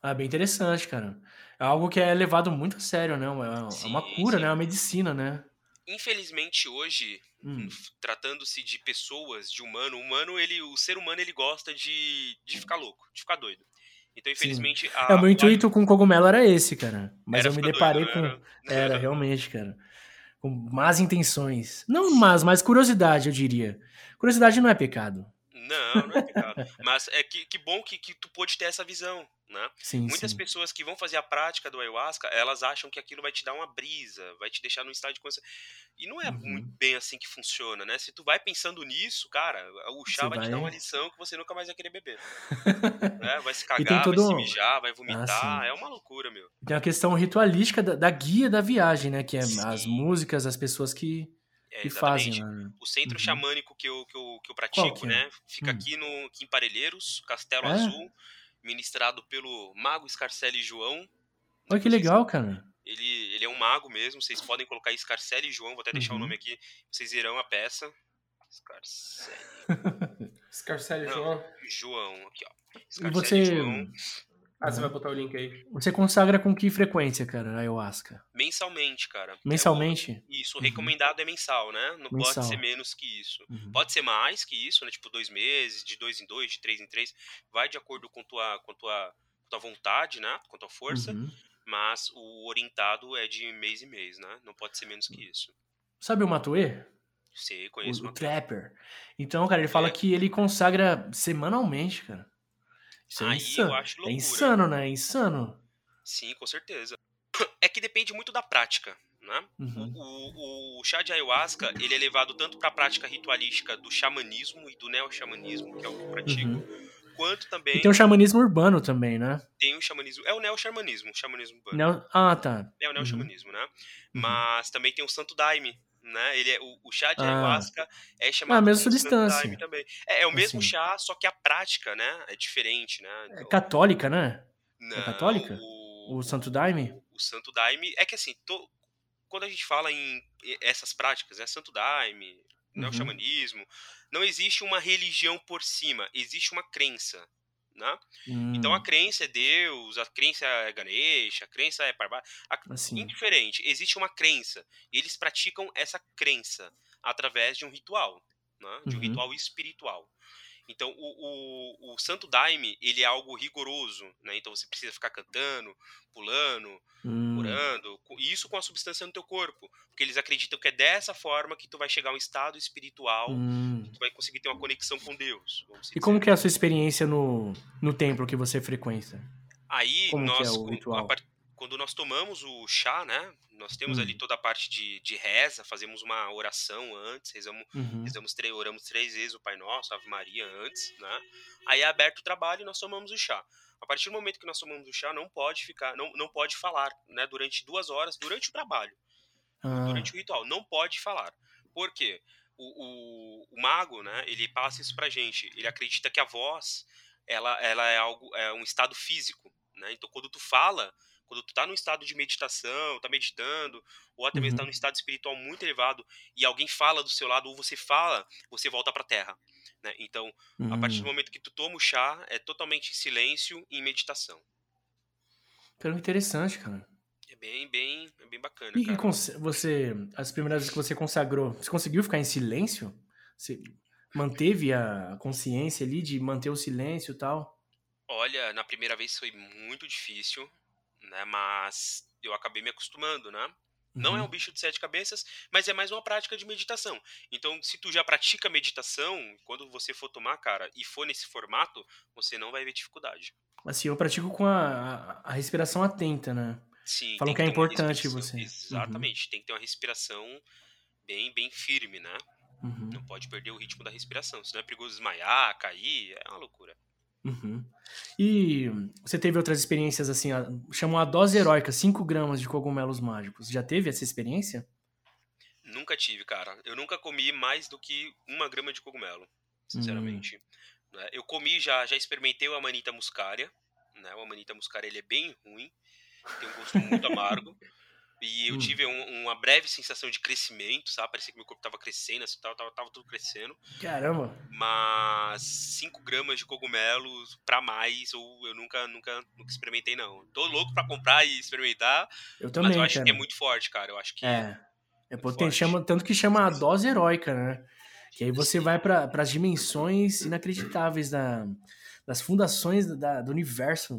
Ah, bem interessante, cara. É algo que é levado muito a sério, né? É uma, é uma Sim, cura, sim. né? É uma medicina, né? Infelizmente hoje, Hum. tratando-se de pessoas, de humano, o humano, ele, o ser humano ele gosta de, de ficar louco, de ficar doido. Então, infelizmente, a, É, o meu intuito com cogumelo era esse, cara. Mas era eu me deparei doido, com. não Era, realmente, cara. Com más intenções. Não más, mas curiosidade, eu diria. Curiosidade não é pecado. Não, não é pecado. Mas é que, que bom que, que tu pôde ter essa visão, né? Sim, Muitas sim. pessoas que vão fazer a prática do ayahuasca, elas acham que aquilo vai te dar uma brisa, vai te deixar num estado de consciência. E não é Uhum. muito bem assim que funciona, né? Se tu vai pensando nisso, cara, o chá Você vai, te vai- dar uma lição que você nunca mais vai querer beber. né? Vai se cagar, todo vai se mijar, vai vomitar. sim. é uma loucura, meu. Tem a questão ritualística da, da guia da viagem, né? Que é as Sim. músicas, as pessoas que, É, que fazem. exatamente. Né? O centro Uhum. xamânico que eu, que eu, que eu pratico, que é? né? Fica Hum. aqui, no, aqui em Parelheiros, Castelo É? Azul, ministrado pelo Mago Scarcelli João. Olha que legal, cara. Ele, ele é um mago mesmo, vocês podem colocar Scarcelli João, vou até deixar o Uhum. nome aqui, vocês irão a peça. Scarcelli Scarcelli, Não. João. João, aqui ó. Scarcelli você. João, Ah, você vai botar o link aí. Você consagra com que frequência, cara, a ayahuasca? mensalmente, cara. É o- Mensalmente? isso, o Uhum. recomendado é mensal, né? Não Mensal. pode ser menos que isso. Uhum. Pode ser mais que isso, né? Tipo, dois meses, de dois em dois, de três em três. Vai de acordo com tua, com tua, com tua vontade, né? Com tua força. Uhum. Mas o orientado é de mês em mês, né? Não pode ser menos que isso. Sabe o Matuê? Sei, O, conheço o uma Trapper. Então, cara, ele fala É. que ele consagra semanalmente, cara. Isso é Aí insano. eu acho É loucura. insano, né? É insano. Sim, com certeza. É que depende muito da prática, né? Uhum. O, o, o chá de ayahuasca, ele é levado tanto para a prática ritualística do xamanismo e do neo-xamanismo, que é o que eu pratico, Uhum. quanto também E tem o xamanismo urbano também, né? tem o xamanismo. É o neo-xamanismo, o xamanismo urbano. Neo- Ah, tá. É o neo-xamanismo, né? Uhum. Mas também tem o santo daime, né? Ele é, o, o chá de Ah. ayahuasca é chamado Ah, a mesma como santo substância. também. É, é o mesmo Assim. chá, só que a prática, né? É diferente, né? É Então, católica, né? não, católica? O, O Santo Daime? o santo daime é que assim, to- quando a gente fala em essas práticas, né? Santo daime, né, Uhum. o xamanismo, não existe uma religião por cima, existe uma crença, né? Então a Hum, crença é Deus, a crença é Ganesha, a crença é Parvati, assim. indiferente, existe uma crença, e eles praticam essa crença através de um ritual, né? De um Uhum. ritual espiritual. Então, o, o, o Santo Daime, ele é algo rigoroso, né? Então, você precisa ficar cantando, pulando, Hum, orando, e isso com a substância no teu corpo. Porque eles acreditam que é dessa forma que tu vai chegar a um estado espiritual, hum. tu vai conseguir ter uma conexão com Deus. E como que é a sua experiência no, no templo que você frequenta? Aí, como que nós, é o ritual? a quando nós tomamos o chá, né? Nós temos Hum. ali toda a parte de, de reza, fazemos uma oração antes, rezamos, Uhum. rezamos três, oramos três vezes o Pai Nosso, Ave Maria antes, né? Aí é aberto o trabalho e nós tomamos o chá. A partir do momento que nós tomamos o chá, não pode ficar, não, não pode falar, né? Durante duas horas, durante o trabalho. ah. durante o ritual. Não pode falar. Por quê? O, o, o, mago, né, ele passa isso pra gente. Ele acredita que a voz, ela, ela é algo, é um estado físico, né? Então, quando tu fala, quando tu tá num estado de meditação, tá meditando, ou até mesmo tá uhum. tá num estado espiritual muito elevado, e alguém fala do seu lado, ou você fala, você volta pra terra. Né? Então, uhum. a partir do hum. momento que tu toma o chá, é totalmente silêncio e meditação. Pelo interessante, cara. É bem, bem, é bem bacana. E, e você, as primeiras vezes que você consagrou, você conseguiu ficar em silêncio? Você manteve a consciência ali de manter o silêncio e tal? Olha, na primeira vez foi muito difícil, né? Mas eu acabei me acostumando, né? Não é um uhum. bicho de sete cabeças, mas é mais uma prática de meditação. Então, se tu já pratica meditação, quando você for tomar, cara, e for nesse formato, você não vai ver dificuldade. Assim, eu pratico com a, a respiração atenta, né? Sim. Falam que, que é importante você. Uhum. Exatamente. Uhum. Tem que ter uma respiração bem, bem firme, né? Uhum. Não pode perder o ritmo da respiração, senão é perigoso desmaiar, cair, é uma loucura. Uhum. E você teve outras experiências assim, chamou a dose heróica, 5 gramas de cogumelos mágicos. Já teve essa experiência? Nunca tive, cara. Eu nunca comi mais do que uma grama de cogumelo, sinceramente. Hum. Eu comi, já, já experimentei o Amanita muscaria. Né? O Amanita muscaria ele é bem ruim, tem um gosto muito amargo. E eu hum. tive um, uma breve sensação de crescimento, sabe? Parecia que meu corpo tava crescendo, assim, tava, tava, tava tudo crescendo. Caramba! Mas 5 gramas de cogumelos pra mais, ou eu nunca, nunca, nunca experimentei, não. Tô louco pra comprar e experimentar. Eu também, Mas eu acho cara. que é muito forte, cara. Eu acho que. É. É potente, chama, tanto que chama a dose heróica, né? Que aí você vai para as dimensões inacreditáveis da, das fundações da, do universo.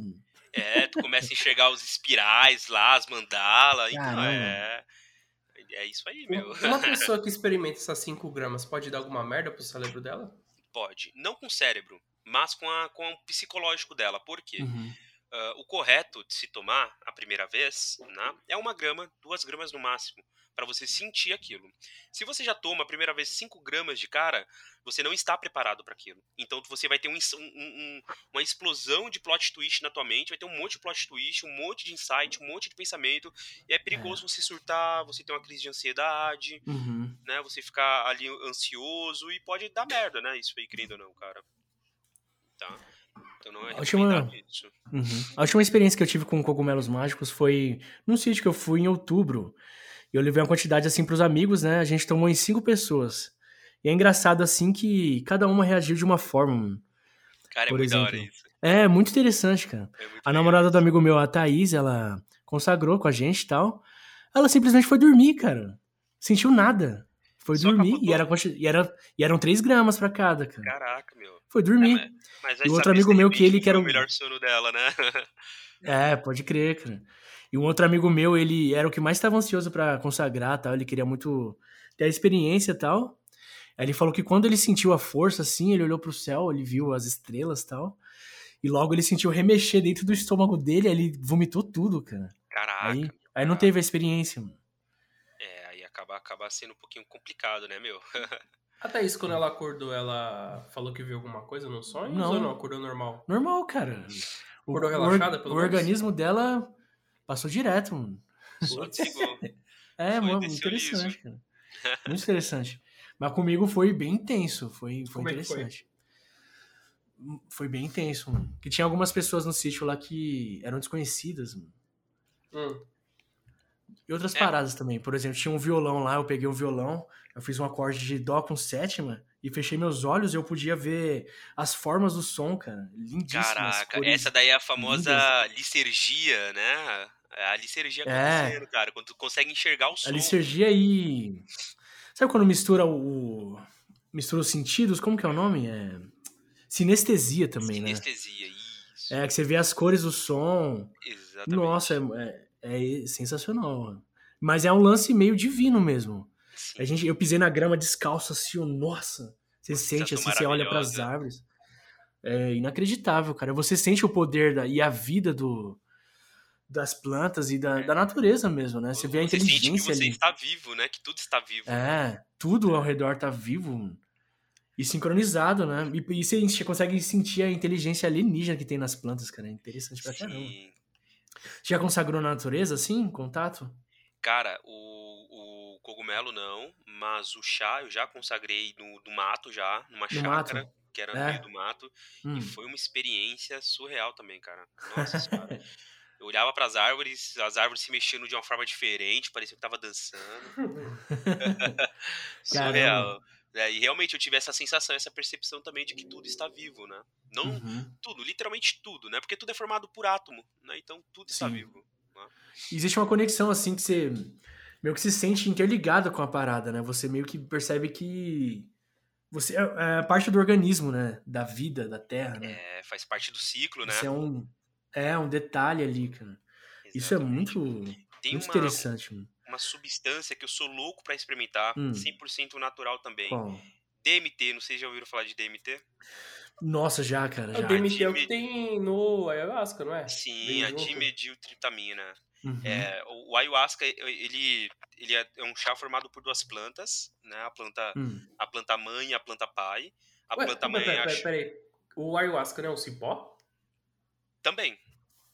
É, tu começa a enxergar os espirais lá, as mandalas. Então é. É isso aí, meu. Uma pessoa que experimenta essas 5 gramas pode dar alguma merda pro cérebro dela? Pode. Não com o cérebro, mas com, a, com o psicológico dela. Por quê? Uhum. Uh, o correto de se tomar a primeira vez né, é uma grama, duas gramas no máximo para você sentir aquilo. Se você já toma a primeira vez 5 gramas de cara, você não está preparado para aquilo. Então você vai ter um, um, uma explosão de plot twist na tua mente, vai ter um monte de plot twist, um monte de insight, um monte de pensamento. E é perigoso é. você surtar, você ter uma crise de ansiedade, uhum. né? Você ficar ali ansioso e pode dar merda, né? Isso aí, querendo ou não, cara. Tá? Então não é a última... Uhum. A última experiência que eu tive com cogumelos mágicos foi num sítio que eu fui em outubro. E eu levei uma quantidade assim pros amigos, né? A gente tomou em cinco pessoas. E é engraçado assim que cada uma reagiu de uma forma. Cara, é Por muito exemplo. da hora isso. É, muito interessante, cara. É muito a namorada do amigo meu, a Thaís, ela consagrou com a gente e tal. Ela simplesmente foi dormir, cara. Sentiu nada. Foi Só dormir e era, e, era, e eram 3 gramas pra cada, cara. Caraca, meu. Foi dormir. É, mas, e outro amigo meu que ele que era o melhor sono dela, né? é, pode crer, cara. E um outro amigo meu, ele era o que mais estava ansioso para consagrar, tal, ele queria muito ter a experiência, tal. Aí ele falou que quando ele sentiu a força assim, ele olhou para o céu, ele viu as estrelas, tal. E logo ele sentiu remexer dentro do estômago dele, aí ele vomitou tudo, cara. Caraca. Aí, aí não teve a experiência, mano. É, aí acaba, acaba sendo um pouquinho complicado, né, meu? Até isso, quando ela acordou, ela falou que viu alguma coisa no sonho? Não, ou não? Acordou normal? Normal, cara. Acordou relaxada, pelo O menos? organismo dela Passou direto, mano. é, mano, muito interessante, cara. Muito interessante. Mas comigo foi bem intenso, foi, foi Como interessante. Foi? foi? bem intenso, mano. Que tinha algumas pessoas no sítio lá que eram desconhecidas, mano. Hum. E outras é. paradas também. Por exemplo, tinha um violão lá, eu peguei um violão, eu fiz um acorde de dó com sétima e fechei meus olhos e eu podia ver as formas do som, cara. Lindíssimas. Caraca, essa daí é a famosa lindas. licergia, né? É a licergia é. cara. Quando tu consegue enxergar o som. A licergia e. Sabe quando mistura o. Mistura os sentidos? Como que é o nome? É. Sinestesia também, Sinestesia, né? isso. É, que você vê as cores do som. Exatamente. Nossa, é, é, é sensacional. Mas é um lance meio divino mesmo. A gente, eu pisei na grama descalço assim, nossa. Você sente assim, você olha para as árvores. É inacreditável, cara. Você sente o poder da, e a vida do, das plantas e da, da natureza mesmo, né? Você vê a você inteligência sente que você ali. está vivo, né? Que tudo está vivo. É, tudo ao redor está vivo e sincronizado, né? E, e você consegue sentir a inteligência alienígena que tem nas plantas, cara. É interessante pra Sim. caramba. Já consagrou na natureza, assim, contato? Cara, o, o cogumelo não, mas o chá eu já consagrei no, no mato já, numa no chácara, mato. que era no é. meio do mato, hum. e foi uma experiência surreal também, cara. Nossa senhora. Eu olhava para as árvores, as árvores se mexendo de uma forma diferente, parecia que tava dançando. Surreal. É, e realmente eu tive essa sensação, essa percepção também de que tudo está vivo, né? Não uhum. tudo, literalmente tudo, né? Porque tudo é formado por átomo, né? Então tudo Sim. está vivo. Né? Existe uma conexão assim que você meio que se sente interligado com a parada, né? Você meio que percebe que você é, é parte do organismo, né? Da vida, da Terra, né? É, faz parte do ciclo, né? Isso é um, é um detalhe ali, cara. Exatamente. Isso é muito, Tem muito uma, interessante, mano. Uma substância que eu sou louco para experimentar, hum. 100% natural também. Qual? DMT, não sei se já ouviram falar de DMT. Nossa, já, cara. Já. O DMT é o que tem no ayahuasca, não é? Sim, a dimediltriptamina. Uhum. É, o ayahuasca, ele, ele é, é um chá formado por duas plantas, né? A planta, hum. a planta mãe e a planta pai. A Ué, planta mãe... Peraí. O ayahuasca não é um cipó? Também.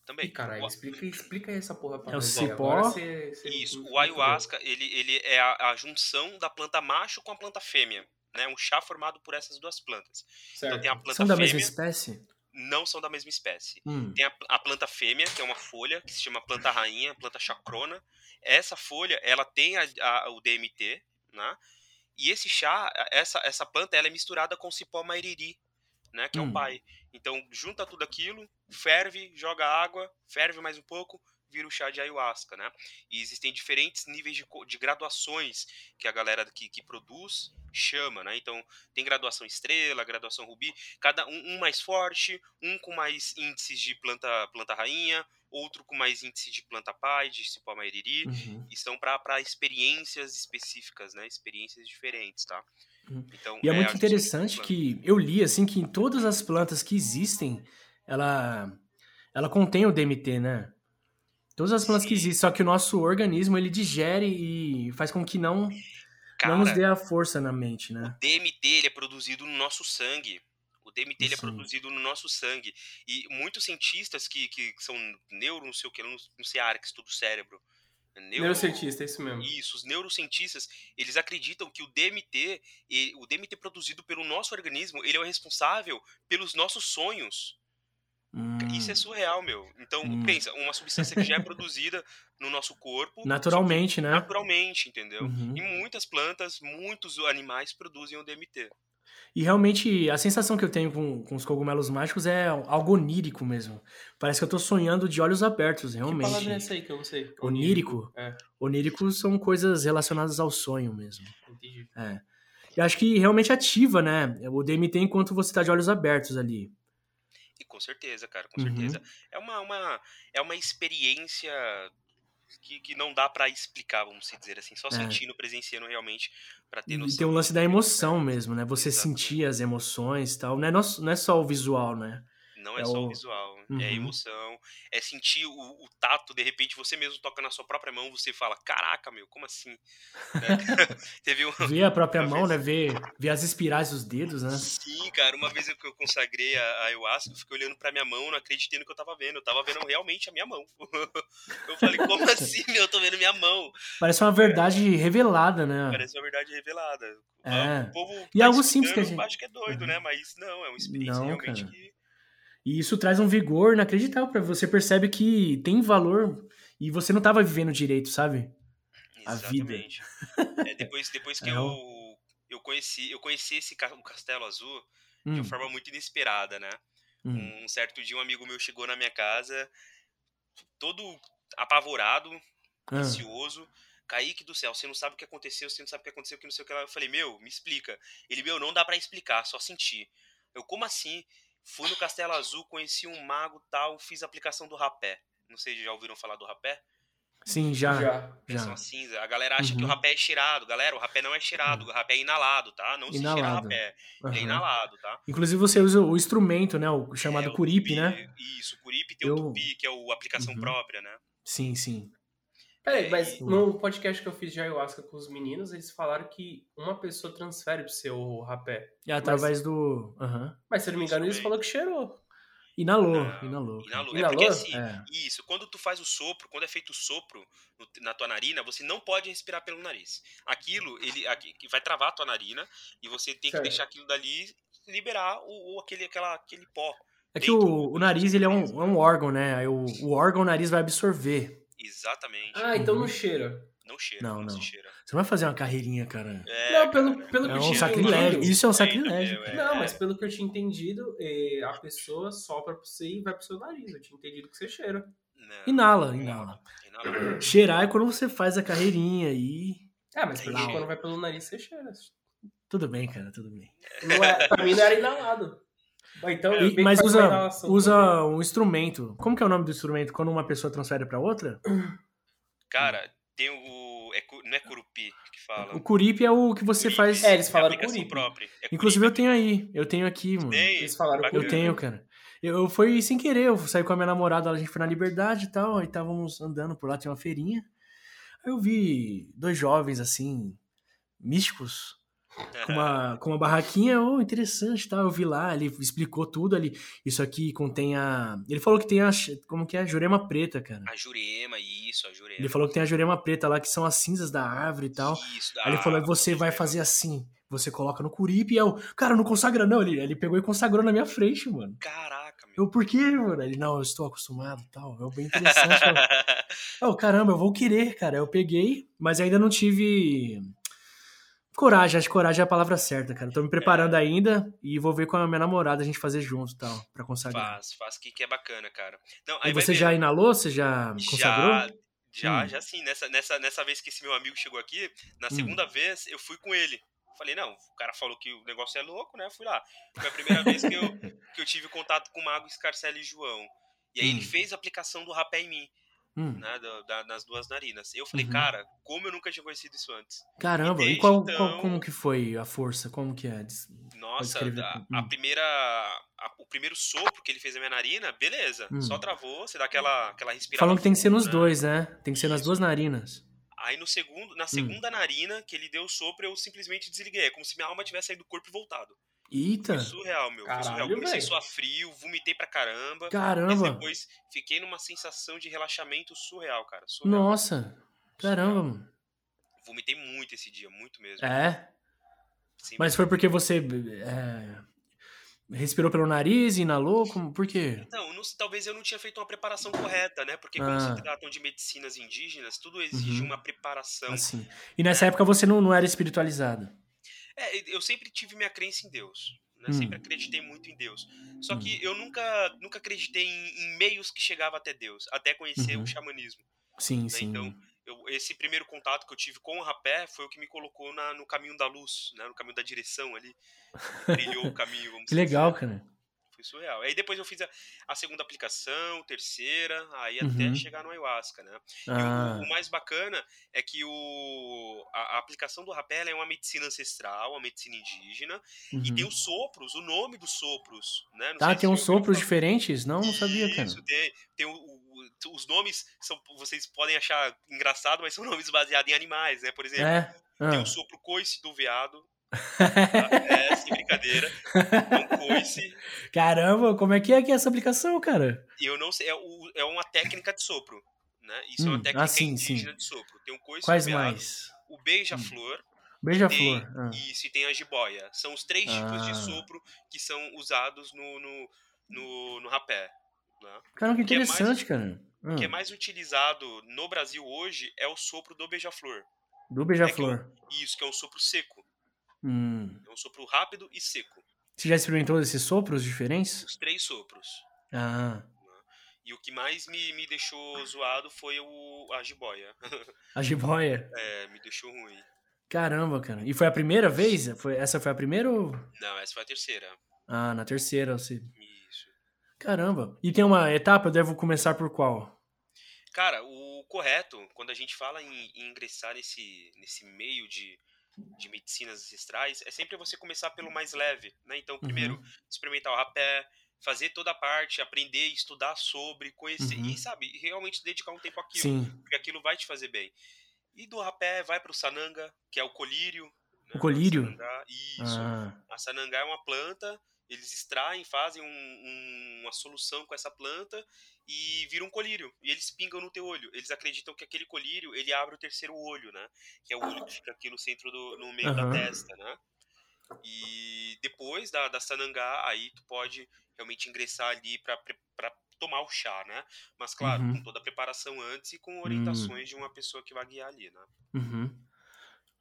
Também. Ih, caralho, explica, explica essa porra pra É o cipó? Você, você Isso, o ayahuasca, ele, ele é a, a, junção da planta macho com a planta fêmea. Né? Um chá formado por essas duas plantas. Certo. Então tem a planta São da fêmea, mesma espécie? Não são da mesma espécie. Hum. Tem a, a, planta fêmea, que é uma folha, que se chama planta rainha, planta chacrona. Essa folha, ela tem a, a, o DMT, né? E esse chá, essa, essa planta, ela é misturada com o cipó mairiri, né? Que hum. é o pai. Então, junta tudo aquilo, ferve, joga água, ferve mais um pouco, vira o chá de ayahuasca, né? E existem diferentes níveis de, de graduações que a galera que, que produz chama, né? Então, tem graduação estrela, graduação rubi, cada um, um mais forte, um com mais índices de planta, planta rainha, outro com mais índice de planta pai, de cipó mairiri, uhum. e são para experiências específicas, né? Experiências diferentes, tá? Uhum. Então, e é, é muito interessante que eu li assim que em todas as plantas que existem, ela ela contém o DMT, né? Todas as plantas Sim. que existem, só que o nosso organismo ele digere e faz com que não Cara, não nos dê a força na mente, né? O DMT ele é produzido no nosso sangue. O DMT ele é produzido no nosso sangue. E muitos cientistas que, que são neuro, não sei o que, não, não sei a área que estuda o cérebro, Neuro... Neurocientista, é isso mesmo. Isso, os neurocientistas, eles acreditam que o DMT, o DMT produzido pelo nosso organismo, ele é o responsável pelos nossos sonhos. Hum. Isso é surreal, meu. Então, hum. pensa, uma substância que já é produzida no nosso corpo. Naturalmente, né? Naturalmente, entendeu? Uhum. E muitas plantas, muitos animais produzem o DMT. E realmente, a sensação que eu tenho com, com os cogumelos mágicos é algo onírico mesmo. Parece que eu tô sonhando de olhos abertos, realmente. Que palavra é essa aí que eu não sei? Onírico? É. Onírico são coisas relacionadas ao sonho mesmo. Entendi. É. E acho que realmente ativa, né? O DMT enquanto você tá de olhos abertos ali. E com certeza, cara, com uhum. certeza. É uma, uma, é uma experiência que, que não dá para explicar, vamos dizer assim, só é. sentindo, presenciando realmente para ter noção. E tem um lance da emoção mesmo, né? Você Exatamente. sentir as emoções e tal. Não é, não é só o visual, né? Não é, é só o, visual, é uhum. é a emoção, é sentir o, o, tato, de repente você mesmo toca na sua própria mão, você fala, caraca, meu, como assim? Né? Teve um, ver a própria mão, vez... né? Ver, ver as espirais dos dedos, né? Sim, cara, uma vez que eu consagrei a, a ayahuasca, eu fiquei olhando pra minha mão, não acreditei no que eu tava vendo, eu tava vendo realmente a minha mão. eu falei, como assim, meu, eu tô vendo minha mão? Parece uma verdade é. revelada, né? Parece uma verdade revelada. É. O povo e tá algo simples que a gente... acho que é doido, uhum. né? Mas não, é uma experiência não, realmente cara. que e isso traz um vigor inacreditável para você percebe que tem valor e você não estava vivendo direito, sabe? Exatamente. A vida. É, depois, depois que é. eu, eu conheci, eu conheci esse o Castelo Azul hum. de uma forma muito inesperada, né? Hum. Um certo dia um amigo meu chegou na minha casa todo apavorado, ah. ansioso. Kaique do céu, você não sabe o que aconteceu, você não sabe o que aconteceu, que não sei o que lá. Eu falei, meu, me explica. Ele, meu, não dá para explicar, só sentir. Eu, como assim? Fui no Castelo Azul, conheci um mago tal, fiz a aplicação do rapé. Não sei se já ouviram falar do rapé? Sim, já. Já. já. cinza. A galera acha uhum. que o uhum. rapé é cheirado. Galera, o rapé não é cheirado, uhum. o rapé é inalado, tá? Não inalado. se cheira rapé. Uhum. É inalado, tá? Inclusive você usa o instrumento, né? O chamado é, curipe, né? Isso, curipe tem Eu... o tupi, que é a aplicação uhum. própria, né? Sim, sim. Peraí, mas no podcast que eu fiz de ayahuasca com os meninos, eles falaram que uma pessoa transfere pro seu rapé. É através mas... do. Uhum. Mas se eu não me engano, eles falaram que cheirou. Inalou, não, inalou. Inalou. É porque assim, é. isso, quando tu faz o sopro, quando é feito o sopro no, na tua narina, você não pode respirar pelo nariz. Aquilo, ele aqui, vai travar a tua narina e você tem certo. que deixar aquilo dali liberar o, o, aquele, aquela, aquele pó. É que o, o nariz ele é um, é um órgão, né? Aí o, o órgão o nariz vai absorver. Exatamente. Ah, então uhum. não cheira. Não cheira, não, não. não. Cheira. Você não vai fazer uma carreirinha, cara. É, não, pelo, pelo é que eu um sacrilégio. Isso é um sacrilégio. É, não, mas pelo que eu tinha entendido, é, a pessoa sopra pra você e vai pro seu nariz. Eu tinha entendido que você cheira. Não, inala, inala. inala. Cheirar é quando você faz a carreirinha e. É, mas pra quando vai pelo nariz, você cheira. Tudo bem, cara, tudo bem. Não é, pra mim não era inalado. Então, e, mas usa, usa um instrumento. Como que é o nome do instrumento quando uma pessoa transfere para outra? Cara, tem o é, não é curupi que fala. O curipe é o que você faz. É, eles falaram é curipe. Própria. É Inclusive eu tenho aí. Eu tenho aqui, mano. Tem? Eles falaram Eu tenho, cara. Eu fui sem querer, eu saí com a minha namorada, a gente foi na Liberdade e tal, aí estávamos andando por lá, tinha uma feirinha. Aí eu vi dois jovens assim, místicos, com uma, com uma barraquinha, oh, interessante, tá? Eu vi lá, ele explicou tudo ali. Isso aqui contém a. Ele falou que tem a. Como que é? A jurema preta, cara. A jurema, isso, a jurema. Ele falou que tem a jurema preta lá, que são as cinzas da árvore e tal. Isso, da Aí ele falou que você vai fazer assim. Você coloca no curipe e eu. Cara, não consagra, não. Ele, ele pegou e consagrou na minha frente, mano. Caraca, meu. Eu, por quê, mano? Ele, não, eu estou acostumado e tal. É bem interessante. eu, oh, caramba, eu vou querer, cara. Eu peguei, mas ainda não tive Coragem, acho que coragem é a palavra certa, cara. Tô me preparando é. ainda e vou ver com a minha namorada a gente fazer junto e tal, pra consagrar. Faz, faz que, que é bacana, cara. Não, e você já inalou? Você já consagrou? Já, já, hum. já sim. Nessa, nessa, nessa vez que esse meu amigo chegou aqui, na hum. segunda vez eu fui com ele. Falei, não, o cara falou que o negócio é louco, né? Fui lá. Foi a primeira vez que eu, que eu tive contato com o Mago Scarcelli e João. E aí hum. ele fez a aplicação do rapé em mim hum. né, da, da, nas duas narinas. Eu falei, uhum. cara, como eu nunca tinha conhecido isso antes. Caramba, e, e qual, então... qual, como que foi a força? Como que é? Nossa, a, a, hum. primeira. A, o primeiro sopro que ele fez na minha narina, beleza. Hum. Só travou, você dá aquela, aquela respiração. Falam que tem que ser nos né? dois, né? Tem que ser nas duas narinas. Aí no segundo, na hum. segunda narina que ele deu o sopro, eu simplesmente desliguei. É como se minha alma tivesse saído do corpo e voltado. Eita! Foi surreal, meu. Caralho, foi surreal. Comecei a suar frio, vomitei pra caramba. Caramba! Mas depois fiquei numa sensação de relaxamento surreal, cara. Surreal. Nossa! Caramba, mano. Vomitei muito esse dia, muito mesmo. É? Sim, mas foi porque você é, respirou pelo nariz, inalou? Como, por quê? Não, não, talvez eu não tinha feito uma preparação correta, né? Porque ah. quando se tratam de medicinas indígenas, tudo exige uhum. uma preparação. Assim. E nessa época você não, não era espiritualizado? É, eu sempre tive minha crença em Deus. Né? Hum. Sempre acreditei muito em Deus. Só hum. que eu nunca, nunca acreditei em, em, meios que chegava até Deus, até conhecer uhum. o xamanismo. Sim, né? sim. Então, eu, esse primeiro contato que eu tive com o rapé foi o que me colocou na, no caminho da luz, né? no caminho da direção ali. Brilhou o caminho, vamos Que legal, assim. cara. Surreal. Aí depois eu fiz a, a segunda aplicação, terceira, aí uhum. até chegar no ayahuasca, né? Ah. O, o, mais bacana é que o, a, a aplicação do rapé é uma medicina ancestral, uma medicina indígena, uhum. e tem os sopros, o nome dos sopros, né? Não tá, tem uns sopros diferentes? Não, não sabia, cara. Isso, tem, tem o, o, os nomes, são, vocês podem achar engraçado, mas são nomes baseados em animais, né? Por exemplo, é? ah. tem o sopro coice do veado, é, sem brincadeira. Um coice. Caramba, como é que é que é essa aplicação, cara? Eu não sei, é, o, é uma técnica de sopro. Né? Isso hum, é uma hum, técnica ah, sim, indígena sim. de sopro. Tem um coice Quais mais? O beija-flor. Hum. Beija-flor. Ah. Isso, e tem a jiboia. São os três ah. tipos de ah. sopro que são usados no, no, no, no rapé. Né? Cara, que interessante, que é mais, cara. Hum. O que é mais utilizado no Brasil hoje é o sopro do beija-flor. Do beija-flor. É isso, que é um sopro seco. Hum. É um sopro rápido e seco. Você já experimentou esses sopros diferentes? Os três sopros. Ah. E o que mais me, me deixou zoado foi o, a jiboia. A jiboia? é, me deixou ruim. Caramba, cara. E foi a primeira vez? Foi, essa foi a primeira ou... Não, essa foi a terceira. Ah, na terceira você... Isso. Caramba. E tem uma etapa, eu devo começar por qual? Cara, o correto, quando a gente fala em, em ingressar nesse, nesse meio de de medicinas ancestrais, é sempre você começar pelo mais leve, né? Então, primeiro, uhum. experimentar o rapé, fazer toda a parte, aprender, estudar sobre, conhecer uhum. e, sabe, realmente dedicar um tempo àquilo, Sim. porque aquilo vai te fazer bem. E do rapé vai para o sananga, que é o colírio. Né? O colírio? Sananga, isso. Ah. A sananga é uma planta eles extraem, fazem um, um, uma solução com essa planta e vira um colírio. E eles pingam no teu olho. Eles acreditam que aquele colírio, ele abre o terceiro olho, né? Que é o olho que fica aqui no centro do no meio uhum. da testa, né? E depois da, da Sanangá, aí tu pode realmente ingressar ali para tomar o chá, né? Mas claro, uhum. com toda a preparação antes e com orientações uhum. de uma pessoa que vai guiar ali, né? Uhum.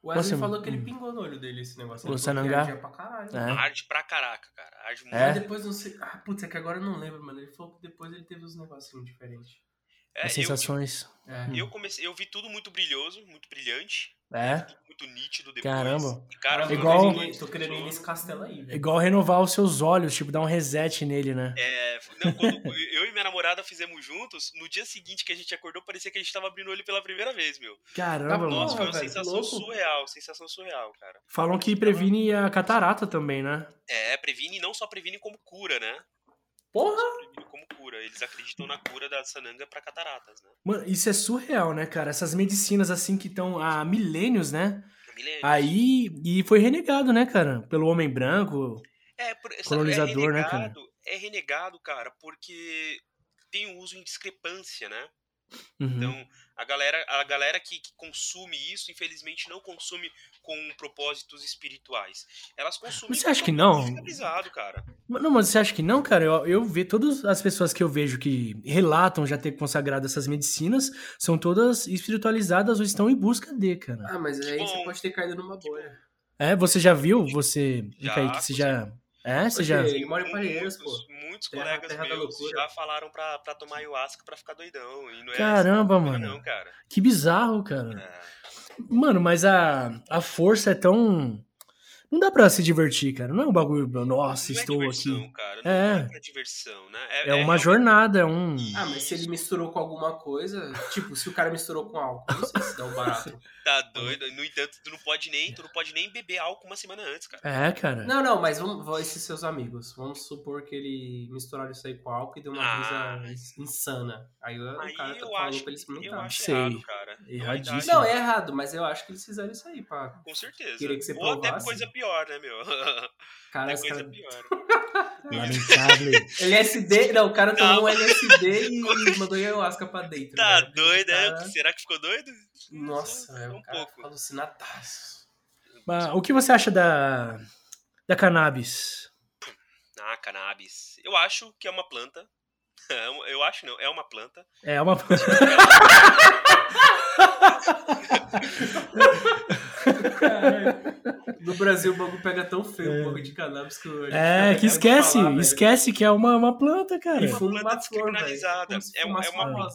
O Wesley Você... falou que ele pingou no olho dele esse negócio. O Sanangá? pra caralho. É. Arde pra caraca, cara. Arde muito. É. depois não sei. Ah, putz, é que agora eu não lembro, mano. Ele falou que depois ele teve uns negocinhos diferentes. É, As sensações. Eu, é. eu, comecei, eu vi tudo muito brilhoso, muito brilhante. É. Muito nítido depois. Caramba. Cara, igual, tô querendo ir nesse castelo aí, velho. Igual renovar os seus olhos, tipo, dar um reset nele, né? É. Não, quando eu e minha namorada fizemos juntos, no dia seguinte que a gente acordou, parecia que a gente tava abrindo o olho pela primeira vez, meu. Caramba, Nossa, foi uma véio, sensação surreal, sensação surreal, cara. Falam que previne a catarata também, né? É, previne, não só previne como cura, né? Porra! como cura. Eles acreditam na cura da sananga para cataratas, né? Mano, isso é surreal, né, cara? Essas medicinas assim que estão há milênios, né? Milênios. Aí, e foi renegado, né, cara? Pelo homem branco, é, por, colonizador, é renegado, né, cara? É renegado, cara, porque tem um uso em discrepância, né? Uhum. Então, a galera, a galera que, que, consome isso, infelizmente, não consome com propósitos espirituais. Elas consumem você acha que não? cara. Não, mas você acha que não, cara? Eu, eu vejo todas as pessoas que eu vejo que relatam já ter consagrado essas medicinas são todas espiritualizadas ou estão em busca de, cara. Ah, mas aí você pode ter caído numa bolha. É, você já viu? Você, já, Kaique, você já... É, você já... Ele mora em Pareiras, pô. Muitos terra, colegas terra meus já falaram pra, pra tomar ayahuasca pra ficar doidão. E não é Caramba, mano. Não, cara. Que bizarro, cara. É. Mano, mas a, a força é tão. Não dá pra se divertir, cara. Não é um bagulho, nossa, não é estou é diversão, aqui. Cara. Não é. é diversão, né? É, é uma jornada, é um. Ah, mas se ele misturou com alguma coisa, tipo, se o cara misturou com álcool, não sei se dá um barato. Tá doido. No entanto, tu não pode nem, tu não pode nem beber álcool uma semana antes, cara. É, cara. Não, não, mas vamos, esses seus amigos. Vamos supor que ele misturaram isso aí com álcool e deu uma ah. insana. Aí, aí o cara tá falando pra ele experimentar. Eu acho Sei. errado, cara. Erradíssimo. Não, é errado, mas eu acho que eles fizeram isso aí, pá. Com certeza. Queria que você Ou provasse. até coisa pior, né, meu? Cara, até coisa cara... pior. Lamentável. LSD, não, o cara tomou um LSD e mandou ayahuasca pra dentro. Tá né? doido, cara... é? Será que ficou doido? Nossa, é um pouco. alucinataço. Mas o que você acha da, da cannabis? Ah, cannabis. Eu acho que é uma planta. Eu acho não, é uma planta. É uma planta. No Brasil o bagulho pega tão feio é. o bagulho de cannabis que É, que esquece, falar, esquece que é uma, uma planta, cara. É uma planta descriminalizada. É, é, uma, é uma,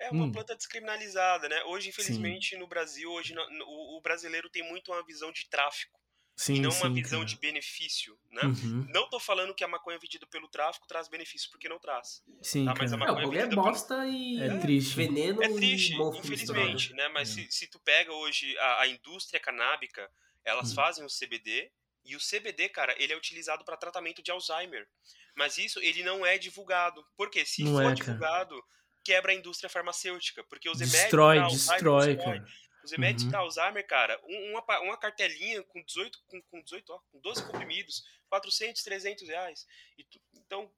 é uma hum. planta descriminalizada, né? Hoje, infelizmente, Sim. no Brasil, hoje no, o, o, brasileiro tem muito uma visão de tráfico. Sim, e não sim, uma visão cara. de benefício, né? Uhum. Não tô falando que a maconha vendida pelo tráfico traz benefício, porque não traz. Sim, tá? Mas a maconha é, é bosta pelo... e é triste. veneno É triste, infelizmente, né? Mas é. se, se tu pega hoje a, a indústria canábica, elas uhum. fazem o CBD, e o CBD, cara, ele é utilizado para tratamento de Alzheimer. Mas isso, ele não é divulgado. Porque se não for é, divulgado, quebra a indústria farmacêutica. Porque os destrói, remédios destrói, cara. Os remédios uhum. para Alzheimer, cara, uma, uma cartelinha com 18, com, com 18, ó, com 12 comprimidos, 400, 300 reais. E tu, então,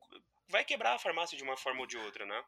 vai quebrar a farmácia de uma forma ou de outra, né?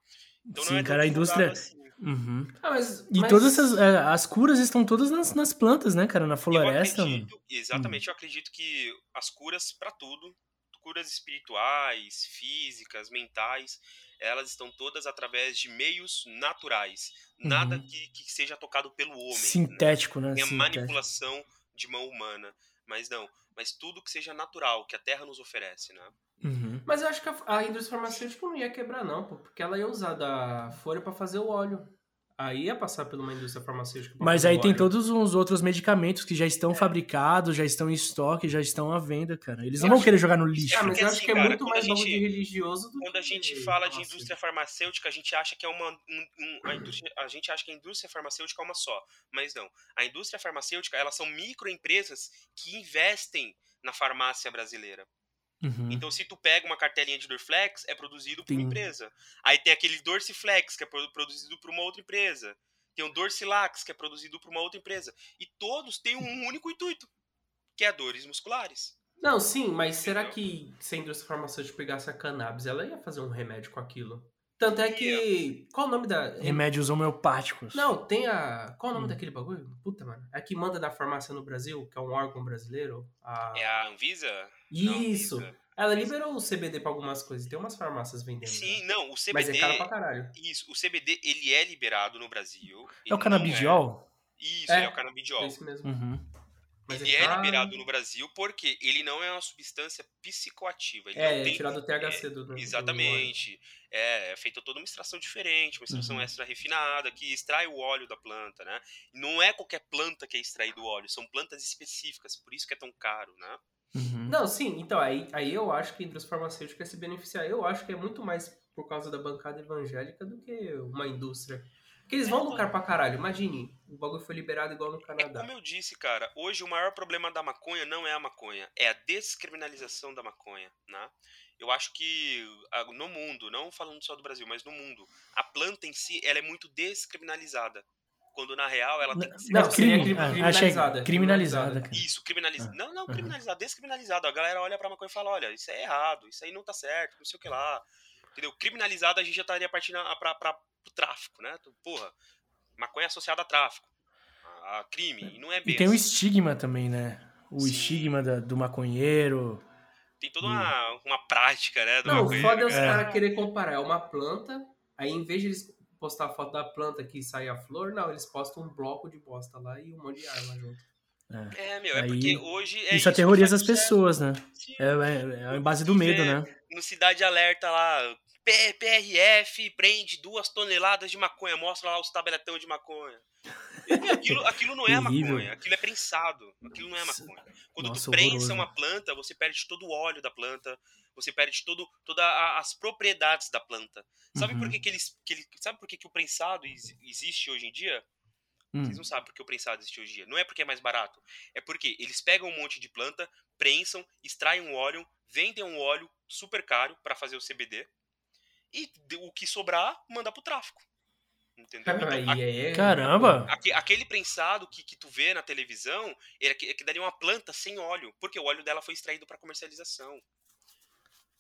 Então Sim, não é cara, a indústria. Assim. Uhum. Ah, mas, e mas... todas as, é, as curas estão todas nas, nas plantas, né, cara? Na floresta. Eu acredito, exatamente, eu acredito que as curas para tudo, curas espirituais, físicas, mentais, elas estão todas através de meios naturais. Nada Uhum. que, que seja tocado pelo homem. Sintético, né? Tem a Sintético. manipulação de mão humana. Mas não, mas tudo que seja natural, que a terra nos oferece, né? Uhum. Mas eu acho que a, a indústria farmacêutica não ia quebrar, não, pô, porque ela ia usar da folha pra fazer o óleo. Aí ia passar por uma indústria farmacêutica. Mas aí tem todos os outros medicamentos que já estão É. fabricados, já estão em estoque, já estão à venda, cara. Eles não Eu vão acho- querer jogar no lixo. Ah, mas Porque eu acho assim, que é cara, muito quando mais gente- de religioso do Quando que a gente fala de indústria farmacêutica, a gente acha que é uma um, um- a, indústria, a gente acha que a indústria farmacêutica é uma só, mas não. A indústria farmacêutica, elas são microempresas que investem na farmácia brasileira. Uhum. Então, se tu pega uma cartelinha de Dorflex, é produzido por uma Sim. empresa. Aí tem aquele Dorciflex, que é pro- produzido por uma outra empresa. Tem o Dorcilax, que é produzido por uma outra empresa. E todos têm um único intuito, que é dores musculares. Não, sim, mas será que se a indústria farmacêutica pegasse a cannabis, ela ia fazer um remédio com aquilo? Tanto é que. Qual o nome da. Remédios homeopáticos. Não, tem a. Qual o nome hum. daquele bagulho? Puta, mano. É que manda da farmácia no Brasil, que é um órgão brasileiro. A... É a Anvisa? Isso. Não, Anvisa. Ela liberou o CBD pra algumas coisas. Tem umas farmácias vendendo. Sim, né? não, o CBD. Mas é caro pra caralho. Isso, o CBD, ele é liberado no Brasil. É o canabidiol? É... Isso, é, é o canabidiol. É isso mesmo. Uhum. Mas ele é, é liberado no Brasil porque ele não é uma substância psicoativa. Ele é, é tem, tirado o THC do, do Exatamente. Do é, é feita toda uma extração diferente, uma extração uhum. extra refinada, que extrai o óleo da planta, né? Não é qualquer planta que é extraído o óleo, são plantas específicas, por isso que é tão caro, né? Uhum. Não, sim, então aí, aí eu acho que a indústria farmacêutica se beneficiar. Eu acho que é muito mais por causa da bancada evangélica do que uma indústria porque eles vão lucrar pra caralho. Imagine, o bagulho foi liberado igual no Canadá. É como eu disse, cara, hoje o maior problema da maconha não é a maconha, é a descriminalização da maconha, né? Eu acho que no mundo, não falando só do Brasil, mas no mundo, a planta em si, ela é muito descriminalizada. Quando na real ela tem que ser. Não, crime, ah, criminalizada. Criminalizada. Isso, criminalizada. Ah, não, não, criminalizada, descriminalizada. A galera olha pra maconha e fala: olha, isso é errado, isso aí não tá certo, não sei o que lá. Entendeu? Criminalizada a gente já estaria partindo pra, pra, pro tráfico, né? Porra, maconha associada a tráfico, a, crime, e não é bem E tem o um estigma também, né? O Sim. estigma da, do maconheiro. Tem toda uma, uma prática, né? não, o foda é os é. caras querer comparar. É uma planta, aí em vez de eles postar a foto da planta que sai a flor, não, eles postam um bloco de bosta lá e um monte de arma junto. É, é meu, é Aí, porque hoje. É isso, aterroriza as pessoas, né? É, é, é a base do medo, né? No Cidade Alerta lá, PRF prende duas toneladas de maconha, mostra lá os tabeletão de maconha. Aquilo, aquilo não é maconha, aquilo é prensado. Aquilo não é maconha. Quando Nossa, tu prensa horroroso. uma planta, você perde todo o óleo da planta, você perde todo, todas as propriedades da planta. Sabe uhum. por que, que eles. Que ele, sabe por que, que o prensado existe hoje em dia? Hum. Vocês não sabem por que o prensado existe hoje em dia. Não é porque é mais barato. É porque eles pegam um monte de planta, prensam, extraem um óleo, vendem um óleo super caro para fazer o CBD e o que sobrar, manda pro tráfico. Entendeu? Então, é... Caramba! Aquele prensado que, que tu vê na televisão é que, é que daria uma planta sem óleo, porque o óleo dela foi extraído para comercialização.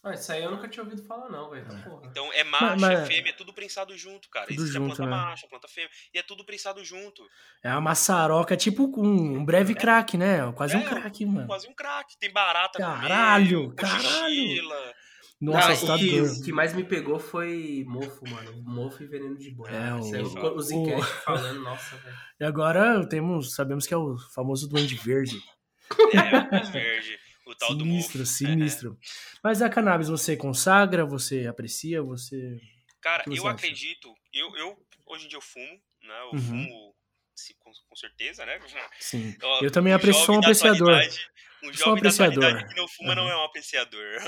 Ah, isso aí eu nunca tinha ouvido falar, não, velho. É. Então é macho, mas, é fêmea, é tudo prensado junto, cara. Tudo Existe junto, a planta né? macho, a planta fêmea, e é tudo prensado junto. É uma maçaroca, tipo um, um breve é. crack, né? Quase um crack, mano. Quase um crack. Tem barata Caralho, meio, caralho! Nossa, Não, e o que mais me pegou foi mofo, mano. Mofo e veneno de boi. É, o, os o... falando, nossa, velho. E agora temos, sabemos que é o famoso Duende Verde. É, o Duende Verde. O tal sinistro, do mofo. Sinistro, Mas a cannabis você consagra, você aprecia, você... Cara, eu acha? acredito, eu, eu hoje em dia eu fumo, né? Eu uhum. fumo com, com, certeza, né? Sim. Eu, eu também aprecio um apreciador. Um jovem um apreciador. que não fuma uhum. não é um apreciador.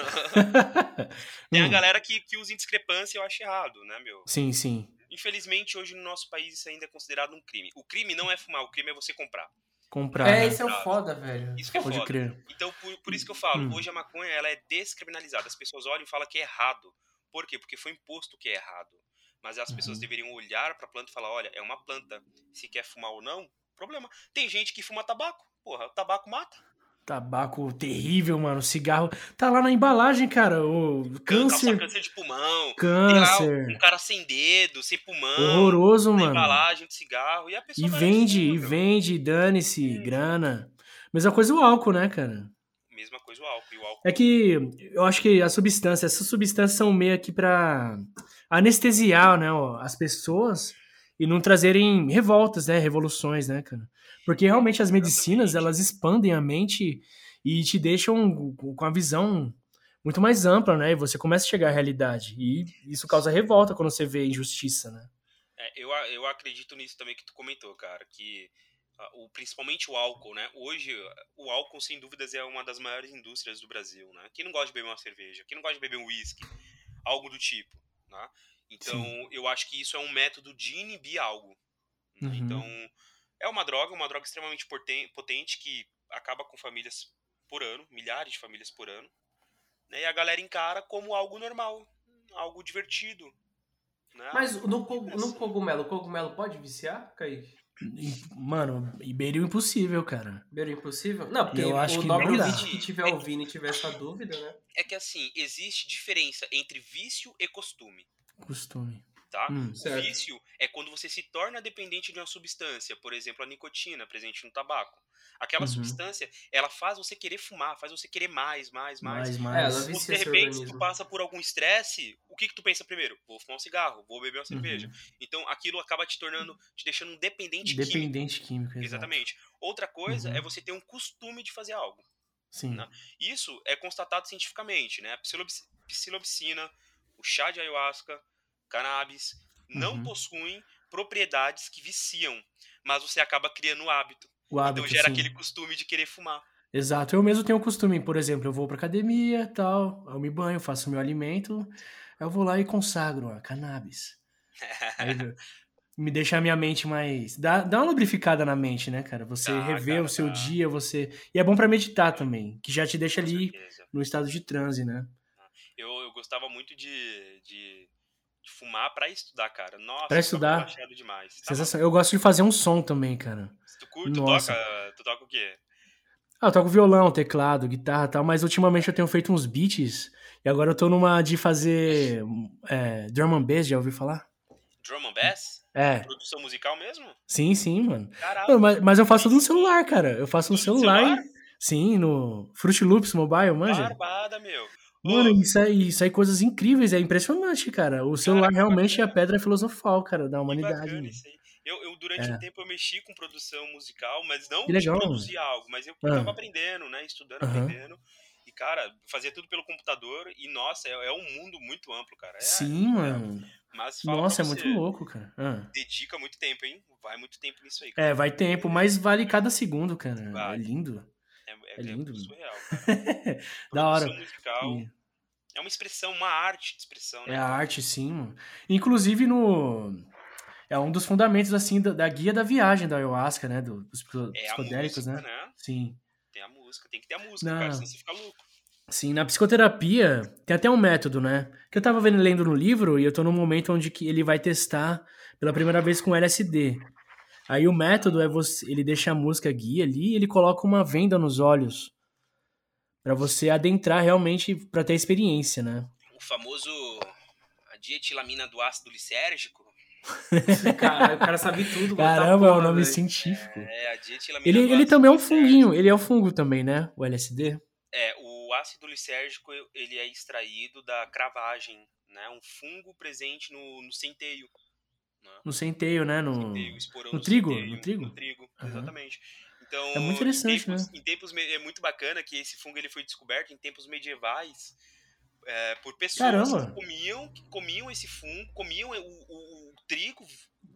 Tem a hum. galera que, que usa indiscrepância e eu acho errado, né, meu? Sim, sim. Infelizmente, hoje no nosso país isso ainda é considerado um crime. O crime não é fumar, o crime é você comprar. Comprar. É, isso é o foda, velho. Isso que é Pode foda. crer. Então, por, por isso que eu falo, hum. hoje a maconha ela é descriminalizada. As pessoas olham e falam que é errado. Por quê? Porque foi imposto que é errado. Mas as uhum. pessoas deveriam olhar para a planta e falar: olha, é uma planta. Se quer fumar ou não, problema. Tem gente que fuma tabaco. Porra, o tabaco mata. Tabaco terrível, mano. Cigarro. Tá lá na embalagem, cara. O câncer. câncer de pulmão. Câncer. um cara sem dedo, sem pulmão. Horroroso, mano. embalagem de cigarro. E a pessoa. E vende, e vende, dane-se, grana. Mesma coisa o álcool, né, cara? Mesma coisa o álcool. o álcool. É que eu acho que a substância, essas substâncias são meio aqui pra anestesiar, né, as pessoas e não trazerem revoltas, né, revoluções, né, cara? Porque realmente as medicinas, elas expandem a mente e te deixam com a visão muito mais ampla, né? E você começa a chegar à realidade. E isso causa revolta quando você vê injustiça, né? É, eu, eu acredito nisso também que tu comentou, cara, que uh, o, principalmente o álcool, né? Hoje, o álcool, sem dúvidas, é uma das maiores indústrias do Brasil, né? Quem não gosta de beber uma cerveja? Quem não gosta de beber um whisky? Algo do tipo, né? Então, Sim. eu acho que isso é um método de inibir algo. Né? Uhum. Então, é uma droga, uma droga extremamente potente que acaba com famílias por ano, milhares de famílias por ano. Né? E a galera encara como algo normal, algo divertido. Né? Mas no, no cogumelo, o cogumelo pode viciar, Kaique? Mano, beira impossível, cara. Beira impossível? Não, porque eu acho o não que estiver ouvindo e tiver essa dúvida, né? É que assim, existe diferença entre vício e costume. Costume. Tá? Hum, o vício é quando você se torna dependente de uma substância, por exemplo, a nicotina presente no tabaco. Aquela Uhum. substância, ela faz você querer fumar, faz você querer mais, mais, mais. mais, É, mais. se de repente organismo. tu passa por algum estresse, o que que tu pensa primeiro? Vou fumar um cigarro, vou beber uma cerveja. Uhum. Então aquilo acaba te tornando, te deixando um dependente químico. Dependente químico, exato. Exatamente. Outra coisa Uhum. é você ter um costume de fazer algo. Sim. Não. Isso é constatado cientificamente, né? A psilocibina, o chá de ayahuasca, cannabis, não Uhum. possuem propriedades que viciam, mas você acaba criando o hábito. O hábito, então gera sim. aquele costume de querer fumar. Exato. Eu mesmo tenho o costume, por exemplo, eu vou pra academia tal, eu me banho, faço meu alimento, eu vou lá e consagro a cannabis. Aí, me deixa a minha mente mais. Dá, dá uma lubrificada na mente, né, cara? Você Dá, rever cara, o seu dá. dia, você. E é bom pra meditar também, que já te deixa Com ali certeza. no estado de transe, né? Eu, eu gostava muito de, de, de fumar pra estudar, cara. Nossa, Pra estudar? relaxado demais. Tá Sensação. Eu gosto de fazer um som também, cara. tu curte, tu toca, tu toca o quê? Ah, eu toco violão, teclado, guitarra e tal, mas ultimamente eu tenho feito uns beats e agora eu tô numa de fazer é, drum and bass, já ouviu falar? Drum and bass? É, Produção musical mesmo? sim, sim, mano. Caralho. Mas, mas eu faço tudo no celular, cara. Eu faço no celular. celular? Sim, no Fruit Loops Mobile, manja. Barbada, meu. Mano, isso aí, isso aí coisas incríveis, é impressionante, cara. O celular que realmente é a pedra filosofal, cara, da humanidade. bacana. Eu, eu, durante É. um tempo, eu mexi com produção musical, mas não Que legal, de produzir algo, mas eu Ah. tava aprendendo, né? Estudando, aprendendo. E, cara, fazia tudo pelo computador e, nossa, é, é um mundo muito amplo, cara. É, Sim, mano. Mas Nossa, é muito louco, cara. Ah. Dedica muito tempo, hein? Vai muito tempo nisso aí, cara. É, vai tempo, mas vale cada segundo, cara. É lindo. É, é, é lindo, mano. surreal. Da hora. Musical E- é uma expressão, uma arte de expressão, né? É a arte, sim, mano. Inclusive no. É um dos fundamentos, assim, da, da guia da viagem da ayahuasca, né? do- dos É psicodélicos, música, né? né? Sim. Tem a música, tem que ter a música, Não. cara, senão você fica louco. Sim, na psicoterapia tem até um método, né? Que eu tava vendo, lendo no livro e eu tô num momento onde que ele vai testar pela primeira vez com LSD. Aí o método é você, ele deixa a música guia ali e ele coloca uma venda nos olhos Pra você adentrar realmente pra ter a experiência, né? O famoso a dietilamina do ácido lisérgico. Cara, o cara sabe tudo. mano, Caramba, é um porra, nome velho. científico. É, a dietilamina Ele, do ele também é um funguinho, ele é um fungo também, né? O LSD. É, o ácido lisérgico ele é extraído da cravagem, né? Um fungo presente no, no centeio. Né? No centeio, né? No... Centeio, esporão no trigo? centeio, No trigo? No trigo, Aham. exatamente. Então, É muito interessante, em tempos, né? Em tempos é muito bacana que esse fungo ele foi descoberto em tempos medievais é, por pessoas Caramba! que comiam, que comiam esse fungo, comiam o, o- o trigo,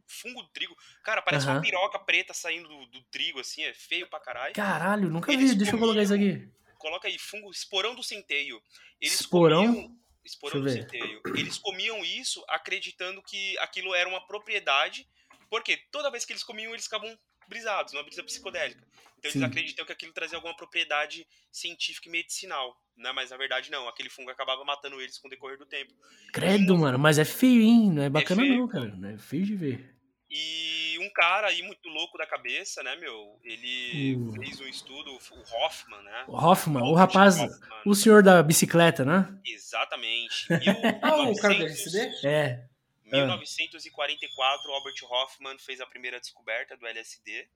fungo do trigo. Cara, parece uma Aham. piroca preta saindo do, do trigo, assim, é feio pra caralho. Caralho, nunca Eles vi. Deixa eu colocar isso aqui. Coloca aí, fungo, esporão do centeio. Eles Esporão? comiam. Esporão do centeio. Eles comiam isso acreditando que aquilo era uma propriedade, porque toda vez que eles comiam, eles ficavam brisados, uma brisa psicodélica. Então Sim. eles acreditam que aquilo trazia alguma propriedade científica e medicinal. Né? Mas na verdade não, aquele fungo acabava matando eles com o decorrer do tempo. Credo, mano, mas é feio, hein? Não é bacana feio, não, cara. Não é feio de ver. E um cara aí muito louco da cabeça, né, meu? Ele Uh. fez um estudo, o Hoffman, né? O Hoffman, o Robert rapaz, Hoffman. o senhor da bicicleta, né? Exatamente. Ah, o cara do 1900 LSD? É. 1944, Robert Hoffman fez a primeira descoberta do LSD.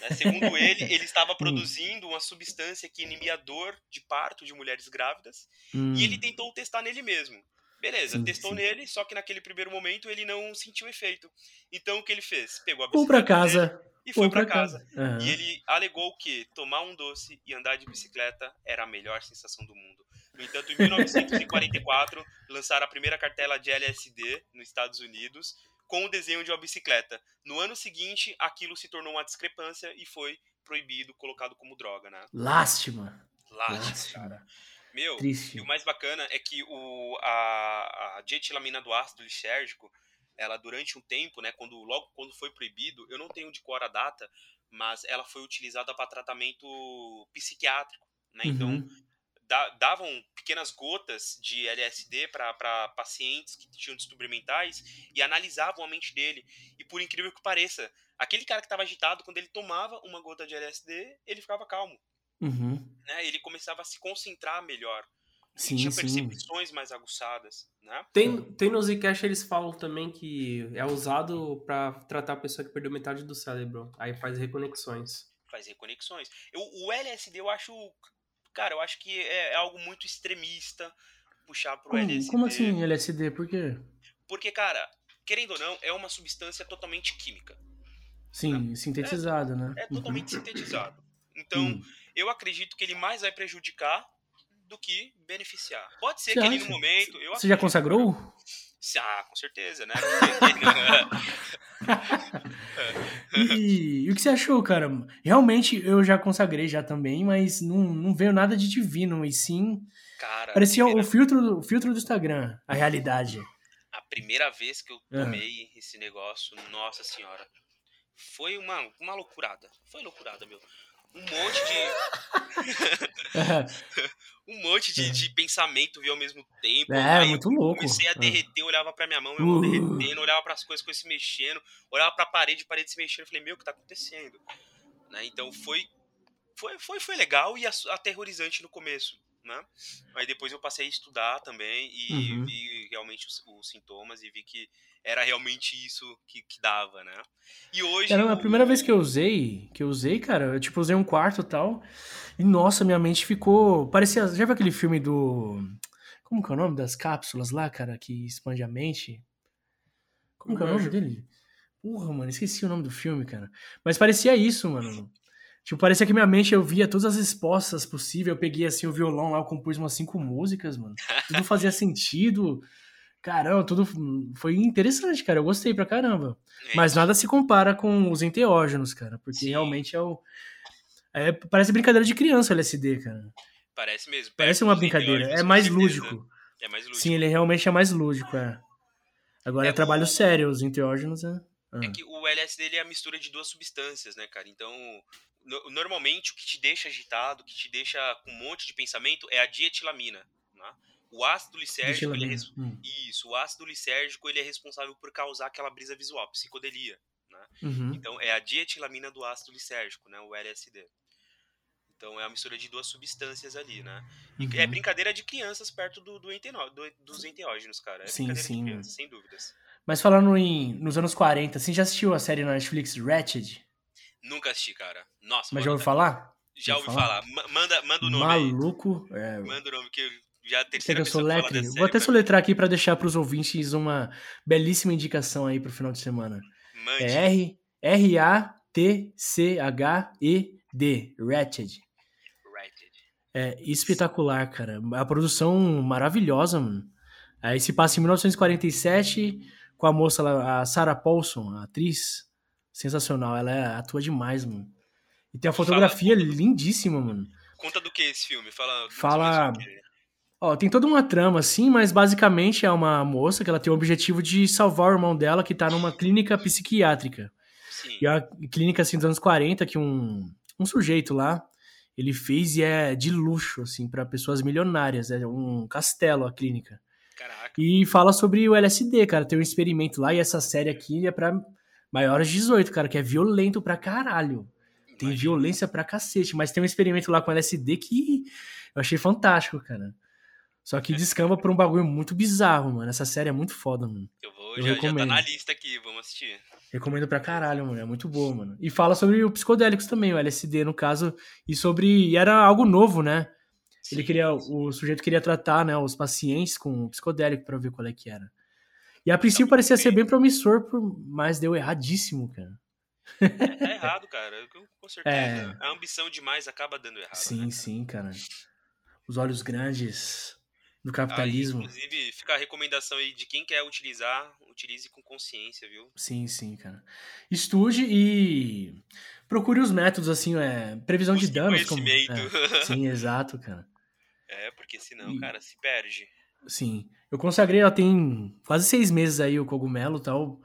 Né? Segundo ele, ele estava produzindo uma substância que inibia a dor de parto de mulheres grávidas Hum, e ele tentou testar nele mesmo. Beleza, Sim, testou sim. nele, só que naquele primeiro momento ele não sentiu efeito. Então o que ele fez? Pegou a pra bicicleta dele casa. e foi pra pra casa. casa. Aham. E ele alegou que tomar um doce e andar de bicicleta era a melhor sensação do mundo. No entanto, em 1944, lançaram a primeira cartela de LSD nos Estados Unidos com o desenho de uma bicicleta. No ano seguinte, aquilo se tornou uma discrepância e foi proibido, colocado como droga, né? Lástima. Lástima, cara. Meu, Triste. e o mais bacana é que o, a, a dietilamina do ácido lisérgico, ela durante um tempo, né, quando logo quando foi proibido, eu não tenho de cor a data, mas ela foi utilizada para tratamento psiquiátrico, né? Então, Uhum. davam pequenas gotas de LSD para pacientes que tinham distúrbios mentais e analisavam a mente dele. E por incrível que pareça, aquele cara que estava agitado, quando ele tomava uma gota de LSD, ele ficava calmo. Uhum. Né? Ele começava a se concentrar melhor. Sim, tinha sim. percepções mais aguçadas, né? Tem, tem no Zcash eles falam também que é usado para tratar a pessoa que perdeu metade do cérebro. Aí faz reconexões. Faz reconexões. Eu, o LSD eu acho, cara, eu acho que é, é algo muito extremista puxar pro como, LSD. Como assim LSD? Por quê? Porque, cara, querendo ou não, é uma substância totalmente química. Sim, né? sintetizada, é, né? É totalmente uhum. sintetizado. Então, uhum. Eu acredito que ele mais vai prejudicar do que beneficiar. Pode ser Você que acha? ele no momento. Eu Você já consagrou? Ah, com certeza, né? e, e, o que você achou, cara? Realmente eu já consagrei já também, mas não, não veio nada de divino, e sim. Cara, parecia primeira... o, filtro, o filtro do Instagram, a realidade. A primeira vez que eu tomei uhum. esse negócio, nossa senhora, foi uma, uma loucurada. Foi loucurada, meu um monte de. um monte de, de pensamento viu ao mesmo tempo. É, Aí muito louco. Comecei a derreter, olhava pra minha mão, minha mão uh. derretendo, olhava pras coisas, coisas se mexendo, olhava pra parede, parede se mexendo. Falei, meu, o que tá acontecendo? Né? Então foi, foi, foi, foi legal e aterrorizante no começo. Né? Aí depois eu passei a estudar também e uhum. vi realmente os, os sintomas e vi que era realmente isso que, que dava, né? E hoje. Era a primeira vez que eu usei, que eu usei, cara, eu tipo usei um quarto e tal. E nossa, minha mente ficou. Parecia. Já viu aquele filme do. Como que é o nome das cápsulas lá, cara, que expande a mente? Como que é o nome dele? Porra, mano, esqueci o nome do filme, cara. Mas parecia isso, mano. Tipo, parecia que minha mente eu via todas as respostas possíveis. Eu peguei assim o violão lá, eu compus umas cinco músicas, mano. Tudo fazia sentido. Caramba, tudo foi interessante, cara. Eu gostei pra caramba. É. Mas nada se compara com os enteógenos, cara. Porque Sim. realmente é o. É, parece brincadeira de criança o LSD, cara. Parece mesmo. Parece uma brincadeira. É mais lúdico. É mais lúdico. Sim, ele realmente é mais lúdico, é. Agora é, é trabalho sério, os enteógenos é. Ah. É que o LSD é a mistura de duas substâncias, né, cara? Então, no, normalmente o que te deixa agitado, o que te deixa com um monte de pensamento é a dietilamina, né? O ácido lisérgico, ele é hum. isso, o ácido lisérgico ele é responsável por causar aquela brisa visual, psicodelia, né? Uhum. Então é a dietilamina do ácido lisérgico, né, o LSD. Então é a mistura de duas substâncias ali, né? E é uhum. é brincadeira de crianças perto do, do, enteno, do dos enteógenos, cara. É sim, sim. Crianças, sem dúvidas. Mas falando em nos anos 40, assim, já assistiu a série na Netflix Ratched? Nunca assisti, cara. Nossa, Mas já ouviu falar? Já ouvi falar. falar. Manda, manda o nome Maluco. Aí. É... Manda o nome que eu já terceira que eu sou letre? Vou até soletrar aqui para deixar para os ouvintes uma belíssima indicação aí pro final de semana. Mande. É R R A T C H E D, Ratched. É espetacular, cara. A produção maravilhosa, mano. Aí se passa em 1947 com a moça lá, a Sarah Paulson, a atriz. Sensacional, ela é, atua demais, mano. E tem a fotografia Fala, lindíssima, mano. Conta do que esse filme? Fala. Fala. Ó, tem toda uma trama, assim, mas basicamente é uma moça que ela tem o objetivo de salvar o irmão dela que tá numa clínica psiquiátrica. Sim. E é uma clínica, assim, dos anos 40, que um, um sujeito lá, ele fez e é de luxo, assim, para pessoas milionárias. É um castelo a clínica. Caraca. E fala sobre o LSD, cara. Tem um experimento lá e essa série aqui é pra maiores de 18, cara, que é violento pra caralho. Tem Imagina. violência pra cacete, mas tem um experimento lá com LSD que eu achei fantástico, cara. Só que descamba por um bagulho muito bizarro, mano. Essa série é muito foda, mano. Eu vou, eu já, recomendo. já tá na lista aqui, vamos assistir. Recomendo pra caralho, mano. É muito boa, mano. E fala sobre o psicodélicos também, o LSD, no caso. E sobre. E era algo novo, né? Sim, Ele queria. Sim. O sujeito queria tratar, né, os pacientes com psicodélico pra ver qual é que era. E a princípio tá parecia bem. ser bem promissor, mas deu erradíssimo, cara. É, é errado, cara. Com certeza. É... A ambição demais acaba dando errado. Sim, né? sim, cara. Os olhos grandes do capitalismo. Aí, inclusive, fica a recomendação aí de quem quer utilizar, utilize com consciência, viu? Sim, sim, cara. Estude e procure os métodos, assim, é, previsão Busque de danos. Conhecimento. Como, é, sim, exato, cara. É, porque senão, e, cara, se perde. Sim. Eu consagrei, ó, tem quase seis meses aí o cogumelo e tal.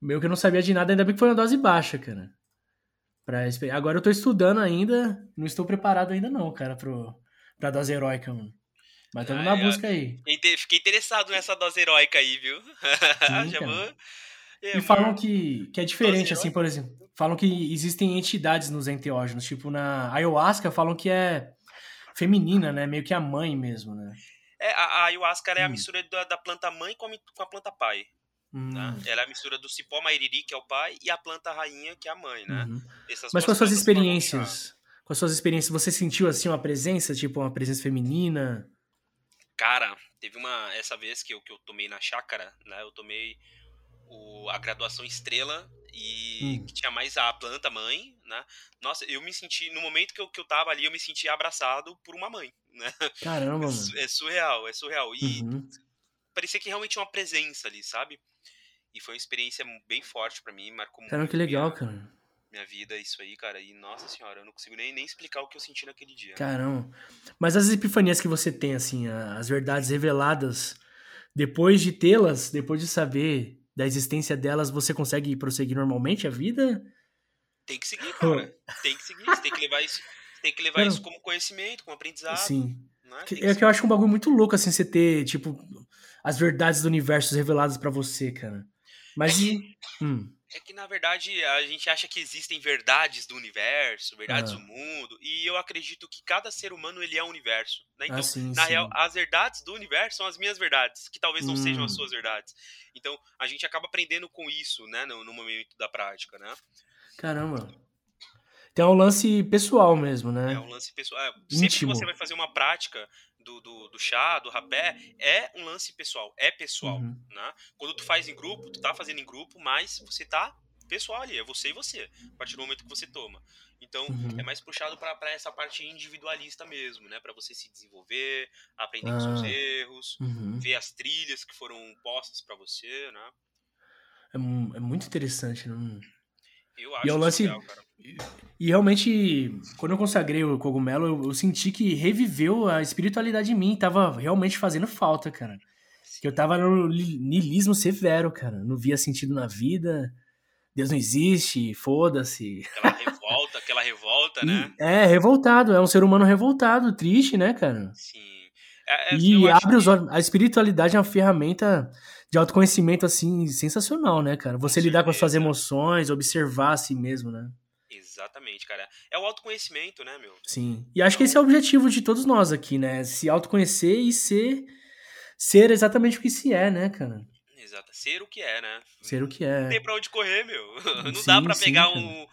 Meio que eu não sabia de nada, ainda bem que foi uma dose baixa, cara. Pra, agora eu tô estudando ainda, não estou preparado ainda não, cara, pro, pra dose heróica, mano. Mas estamos na busca aí. Fiquei interessado nessa dose heróica aí, viu? Sim, Já vou... É, e falam que, que é diferente, assim, por exemplo. Falam que existem entidades nos enteógenos. Tipo, na ayahuasca falam que é feminina, né? Meio que a mãe mesmo, né? É, a, a ayahuasca é a hum. mistura da, da, planta mãe com a, com a planta pai. Hum. Né? Ela é a mistura do cipó mairiri, que é o pai, e a planta rainha, que é a mãe, né? Uhum. Mas com as suas experiências, com as suas experiências, você sentiu, assim, uma presença, tipo, uma presença feminina? Cara, teve uma, essa vez que eu, que eu tomei na chácara, né? Eu tomei o, a graduação estrela e hum. que tinha mais a planta mãe, né? Nossa, eu me senti, no momento que eu, que eu tava ali, eu me senti abraçado por uma mãe, né? Caramba, é, é surreal, é surreal. E uhum. parecia que realmente tinha uma presença ali, sabe? E foi uma experiência bem forte para mim, marcou Caramba, muito. que legal, minha, cara. Minha vida, isso aí, cara. E nossa senhora, eu não consigo nem, nem explicar o que eu senti naquele dia. Caramba. Mas as epifanias que você tem, assim, as verdades reveladas, depois de tê-las, depois de saber da existência delas, você consegue prosseguir normalmente a vida? Tem que seguir, cara. tem que seguir. Você tem que levar isso, tem que levar isso como conhecimento, como aprendizado. Sim. É? Que, é que eu acho um bagulho muito louco, assim, você ter, tipo, as verdades do universo reveladas para você, cara. Mas. É que, hum. é que, na verdade, a gente acha que existem verdades do universo, verdades ah. do mundo, e eu acredito que cada ser humano ele é um universo. Né? Então, ah, sim, na sim. real, as verdades do universo são as minhas verdades, que talvez não hum. sejam as hum. suas verdades. Então, a gente acaba aprendendo com isso, né, no, no momento da prática, né? Caramba. Tem um lance pessoal mesmo, né? É um lance pessoal. É, sempre Íntimo. que você vai fazer uma prática do, do, do, chá, do rapé, é um lance pessoal. É pessoal, uhum. né? Quando tu faz em grupo, tu tá fazendo em grupo, mas você tá pessoal ali. É você e você, a partir do momento que você toma. Então, uhum. é mais puxado para essa parte individualista mesmo, né? Para você se desenvolver, aprender ah. com seus erros, uhum. ver as trilhas que foram postas para você, né? É, é, muito interessante, né? Eu acho e é o lance... Legal, E realmente, quando eu consagrei o cogumelo, eu, eu, senti que reviveu a espiritualidade em mim. Tava realmente fazendo falta, cara. Que eu tava no niilismo severo, cara. Não via sentido na vida. Deus não existe, foda-se. Aquela revolta, aquela revolta, né? É, revoltado. É um ser humano revoltado, triste, né, cara? Sim. É, é, e abre os olhos. A espiritualidade é uma ferramenta de autoconhecimento, assim, sensacional, né, cara? Você com lidar certeza. com as suas emoções, observar a si mesmo, né? Exatamente, cara. É o autoconhecimento, né, meu? Sim. E acho que esse é o objetivo de todos nós aqui, né? Se autoconhecer e ser, ser exatamente o que se é, né, cara? Exato. Ser o que é, né? Ser o que é. Não tem pra onde correr, meu. Não sim, dá pra pegar um,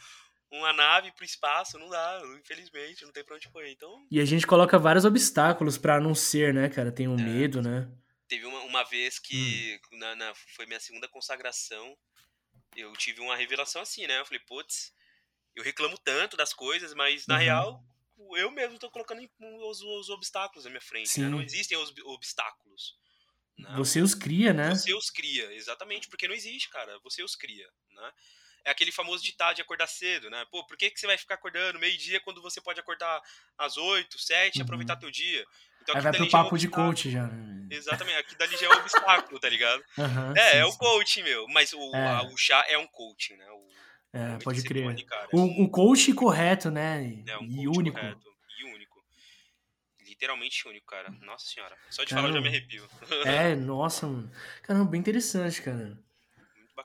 uma nave pro espaço, não dá, infelizmente, não tem pra onde correr. Então... E a gente coloca vários obstáculos pra não ser, né, cara? Tem um é. medo, né? Teve uma, uma vez que hum. na, na, foi minha segunda consagração, eu tive uma revelação assim, né? Eu falei, putz, eu reclamo tanto das coisas, mas na uhum. real eu mesmo tô colocando os, os obstáculos na minha frente. Né? Não existem os obstáculos. Né? Você os cria, né? Você os cria, exatamente, porque não existe, cara. Você os cria, né? É aquele famoso ditado de acordar cedo, né? Pô, por que, que você vai ficar acordando meio-dia quando você pode acordar às 8, 7 e uhum. aproveitar teu dia? Então, Aí vai pro papo é de coach já. Né? Exatamente, aqui dali já é um obstáculo, tá ligado? Uhum, é, sim, é o coaching, meu. Mas o, é. a, o chá é um coaching, né? O, é, pode crer. O, o coach correto, né? É, um e único. Correto, e único. Literalmente único, cara. Nossa senhora. Só de Caramba. falar eu já me arrepio. É, nossa, mano. Caramba, bem interessante, cara.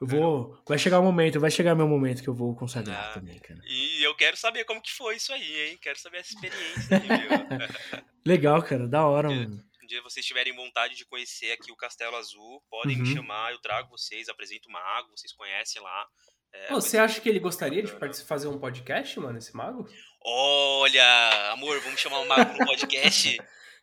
Eu vou. Vai chegar o momento, vai chegar meu momento que eu vou consagrar ah, também, cara. E eu quero saber como que foi isso aí, hein? Quero saber essa experiência aí, viu? Legal, cara, da hora, um dia, mano. Um dia vocês tiverem vontade de conhecer aqui o Castelo Azul, podem uhum. me chamar, eu trago vocês, apresento o mago, vocês conhecem lá. É, Pô, você acha que ele gostaria de fazer um podcast, mano, esse mago? Olha, amor, vamos chamar o mago no podcast?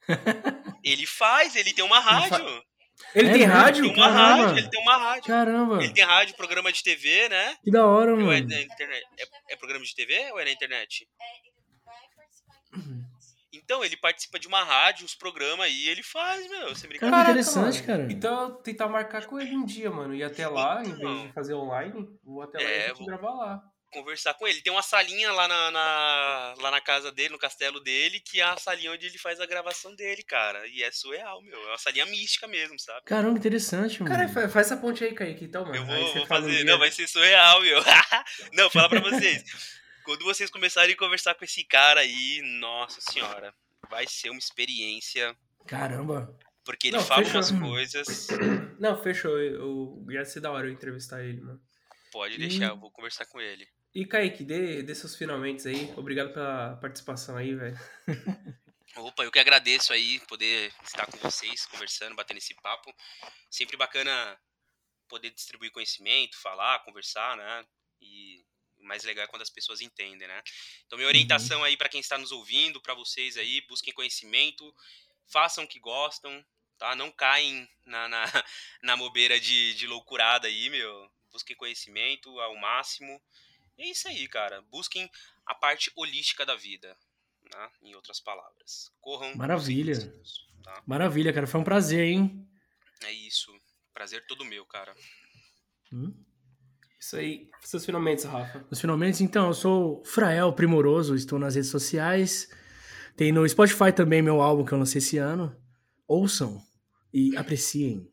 ele faz, ele tem uma rádio. Ele é, tem rádio? Ele tem uma Caramba. rádio, ele tem uma rádio. Caramba. Ele tem rádio, programa de TV, né? Que da hora, mano. É, é, é, programa de TV ou é na internet? É, ele vai participar Então, ele participa de uma rádio, os programas aí, ele faz, meu. Você brinca Cara, interessante, cara. Então, tentar marcar com ele um dia, mano. Ir até lá, então, em vez de fazer online, vou até lá é, e a gente vou... gravar lá conversar com ele. Tem uma salinha lá na, na, lá na casa dele, no castelo dele, que é a salinha onde ele faz a gravação dele, cara. E é surreal, meu. É uma salinha mística mesmo, sabe? Caramba, interessante, mano. Cara, faz, essa ponte aí, Kaique, então, mano. Eu vou, vou fazer. Não, vai ser surreal, meu. Não, fala pra vocês. Quando vocês começarem a conversar com esse cara aí, nossa senhora. vai ser uma experiência. Caramba! Porque ele Não, fala fechou. umas coisas. Não, fechou. Eu, ia ser da hora eu entrevistar ele, mano. Pode deixar, e... eu vou conversar com ele. E Kaique, dê, dê seus finalmente aí. Obrigado pela participação aí, velho. Opa, eu que agradeço aí poder estar com vocês, conversando, batendo esse papo. Sempre bacana poder distribuir conhecimento, falar, conversar, né? E o mais legal é quando as pessoas entendem, né? Então, minha orientação uhum. aí para quem está nos ouvindo, para vocês aí, busquem conhecimento, façam o que gostam, tá? Não caem na, na, na bobeira de, de loucurada aí, meu. Busquem conhecimento ao máximo. E é isso aí, cara. Busquem a parte holística da vida, né? em outras palavras. Corram. Maravilha. Tá? Maravilha, cara. Foi um prazer, hein? É isso. Prazer todo meu, cara. Hum? Isso aí. Seus finalmente, Rafa. Os finalmente, então, eu sou Frael Primoroso, estou nas redes sociais. Tem no Spotify também meu álbum que eu lancei esse ano. Ouçam e apreciem.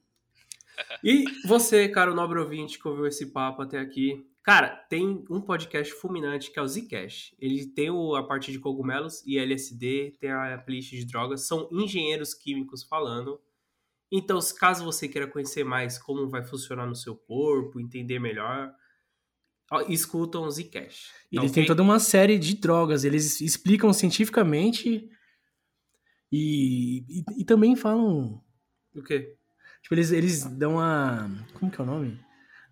E você, cara, o nobre ouvinte que ouviu esse papo até aqui, cara, tem um podcast fulminante que é o Zcash. Ele tem o, a parte de cogumelos e LSD, tem a playlist de drogas, são engenheiros químicos falando. Então, caso você queira conhecer mais como vai funcionar no seu corpo, entender melhor, escutam o Zcash. Então, eles têm toda uma série de drogas, eles explicam cientificamente e, e, e também falam. O quê? Tipo, eles, eles dão a. Como que é o nome?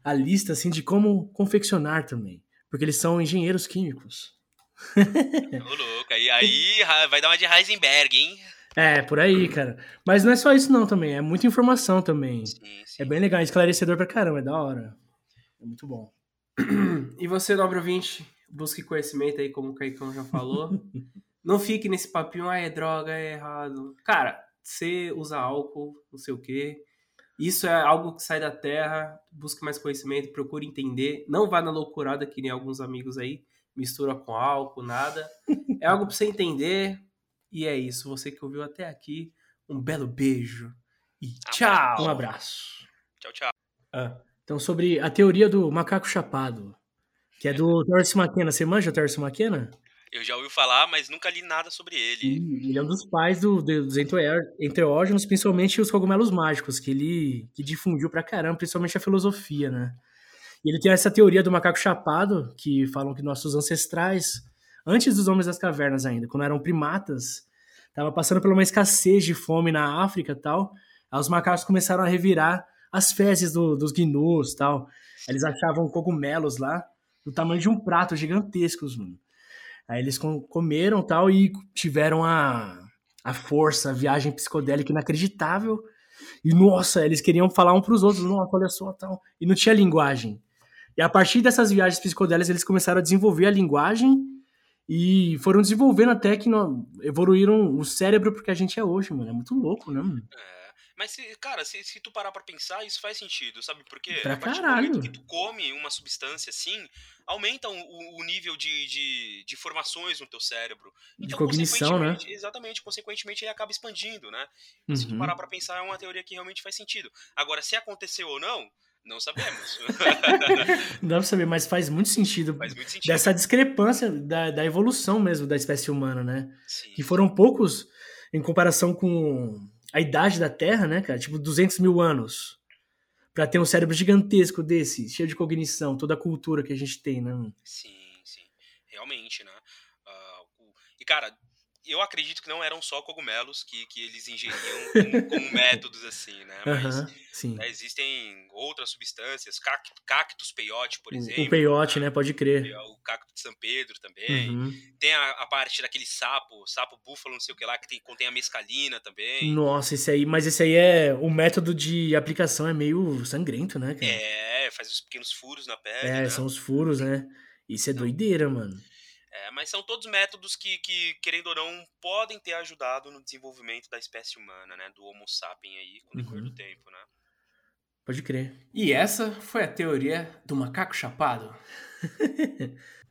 A lista, assim, de como confeccionar também. Porque eles são engenheiros químicos. Ô, louco, aí, aí vai dar uma de Heisenberg, hein? É, por aí, cara. Mas não é só isso não também, é muita informação também. Sim, sim. É bem legal, é esclarecedor pra caramba, é da hora. É muito bom. E você, nobre ouvinte, busque conhecimento aí, como o Caicão já falou. não fique nesse papinho, ah, é droga, é errado. Cara, você usa álcool, não sei o quê. Isso é algo que sai da terra, busque mais conhecimento, procure entender. Não vá na loucurada que nem alguns amigos aí, mistura com álcool, nada. É algo pra você entender, e é isso. Você que ouviu até aqui, um belo beijo e tchau. Um abraço. Tchau, tchau. Ah. Então, sobre a teoria do macaco chapado, que é do Terence McKenna. Você manja o Terence McKenna? Eu já ouvi falar, mas nunca li nada sobre ele. ele é um dos pais do, dos enteógenos, principalmente os cogumelos mágicos, que ele que difundiu pra caramba, principalmente a filosofia, né? E ele tem essa teoria do macaco chapado, que falam que nossos ancestrais antes dos homens das cavernas ainda, quando eram primatas, tava passando por uma escassez de fome na África e tal. Aí os macacos começaram a revirar as fezes do, dos gnus tal. Eles achavam cogumelos lá do tamanho de um prato gigantescos, mano. Aí eles comeram tal e tiveram a, a força, a viagem psicodélica inacreditável. E nossa, eles queriam falar um para os outros, nossa, olha só tal. E não tinha linguagem. E a partir dessas viagens psicodélicas eles começaram a desenvolver a linguagem e foram desenvolvendo até que evoluíram o cérebro porque a gente é hoje, mano. É muito louco, né, mano? É. Mas, cara, se, se tu parar pra pensar, isso faz sentido, sabe? Porque pra a partir caralho. do momento que tu come uma substância assim, aumenta o, o nível de, de, de formações no teu cérebro. Então, de cognição, né? Exatamente, consequentemente ele acaba expandindo, né? Uhum. Se tu uhum. parar pra pensar, é uma teoria que realmente faz sentido. Agora, se aconteceu ou não, não sabemos. não dá pra saber, mas faz muito sentido. Faz muito sentido. Dessa discrepância da, da evolução mesmo da espécie humana, né? Sim. Que foram poucos em comparação com a idade da Terra, né, cara? Tipo, 200 mil anos. Pra ter um cérebro gigantesco desse, cheio de cognição, toda a cultura que a gente tem, né? Sim, sim. Realmente, né? Uh, e, cara, eu acredito que não eram só cogumelos que, que eles ingeriam como, como métodos assim, né? Mas né, existem outras substâncias, cactus peyote, por exemplo. O peyote, né? né? Pode crer. É o cacto de São Pedro também. Uhum. Tem a, a, parte daquele sapo, sapo búfalo, não sei o que lá, que tem, contém a mescalina também. Nossa, esse aí, mas esse aí é. O método de aplicação é meio sangrento, né, cara? É, faz os pequenos furos na pele. É, né? são os furos, né? Isso é doideira, mano. É, mas são todos métodos que, que, querendo ou não, podem ter ajudado no desenvolvimento da espécie humana, né? Do Homo sapiens aí, com o decorrer uhum. do tempo, né? Pode crer. E essa foi a teoria do macaco chapado.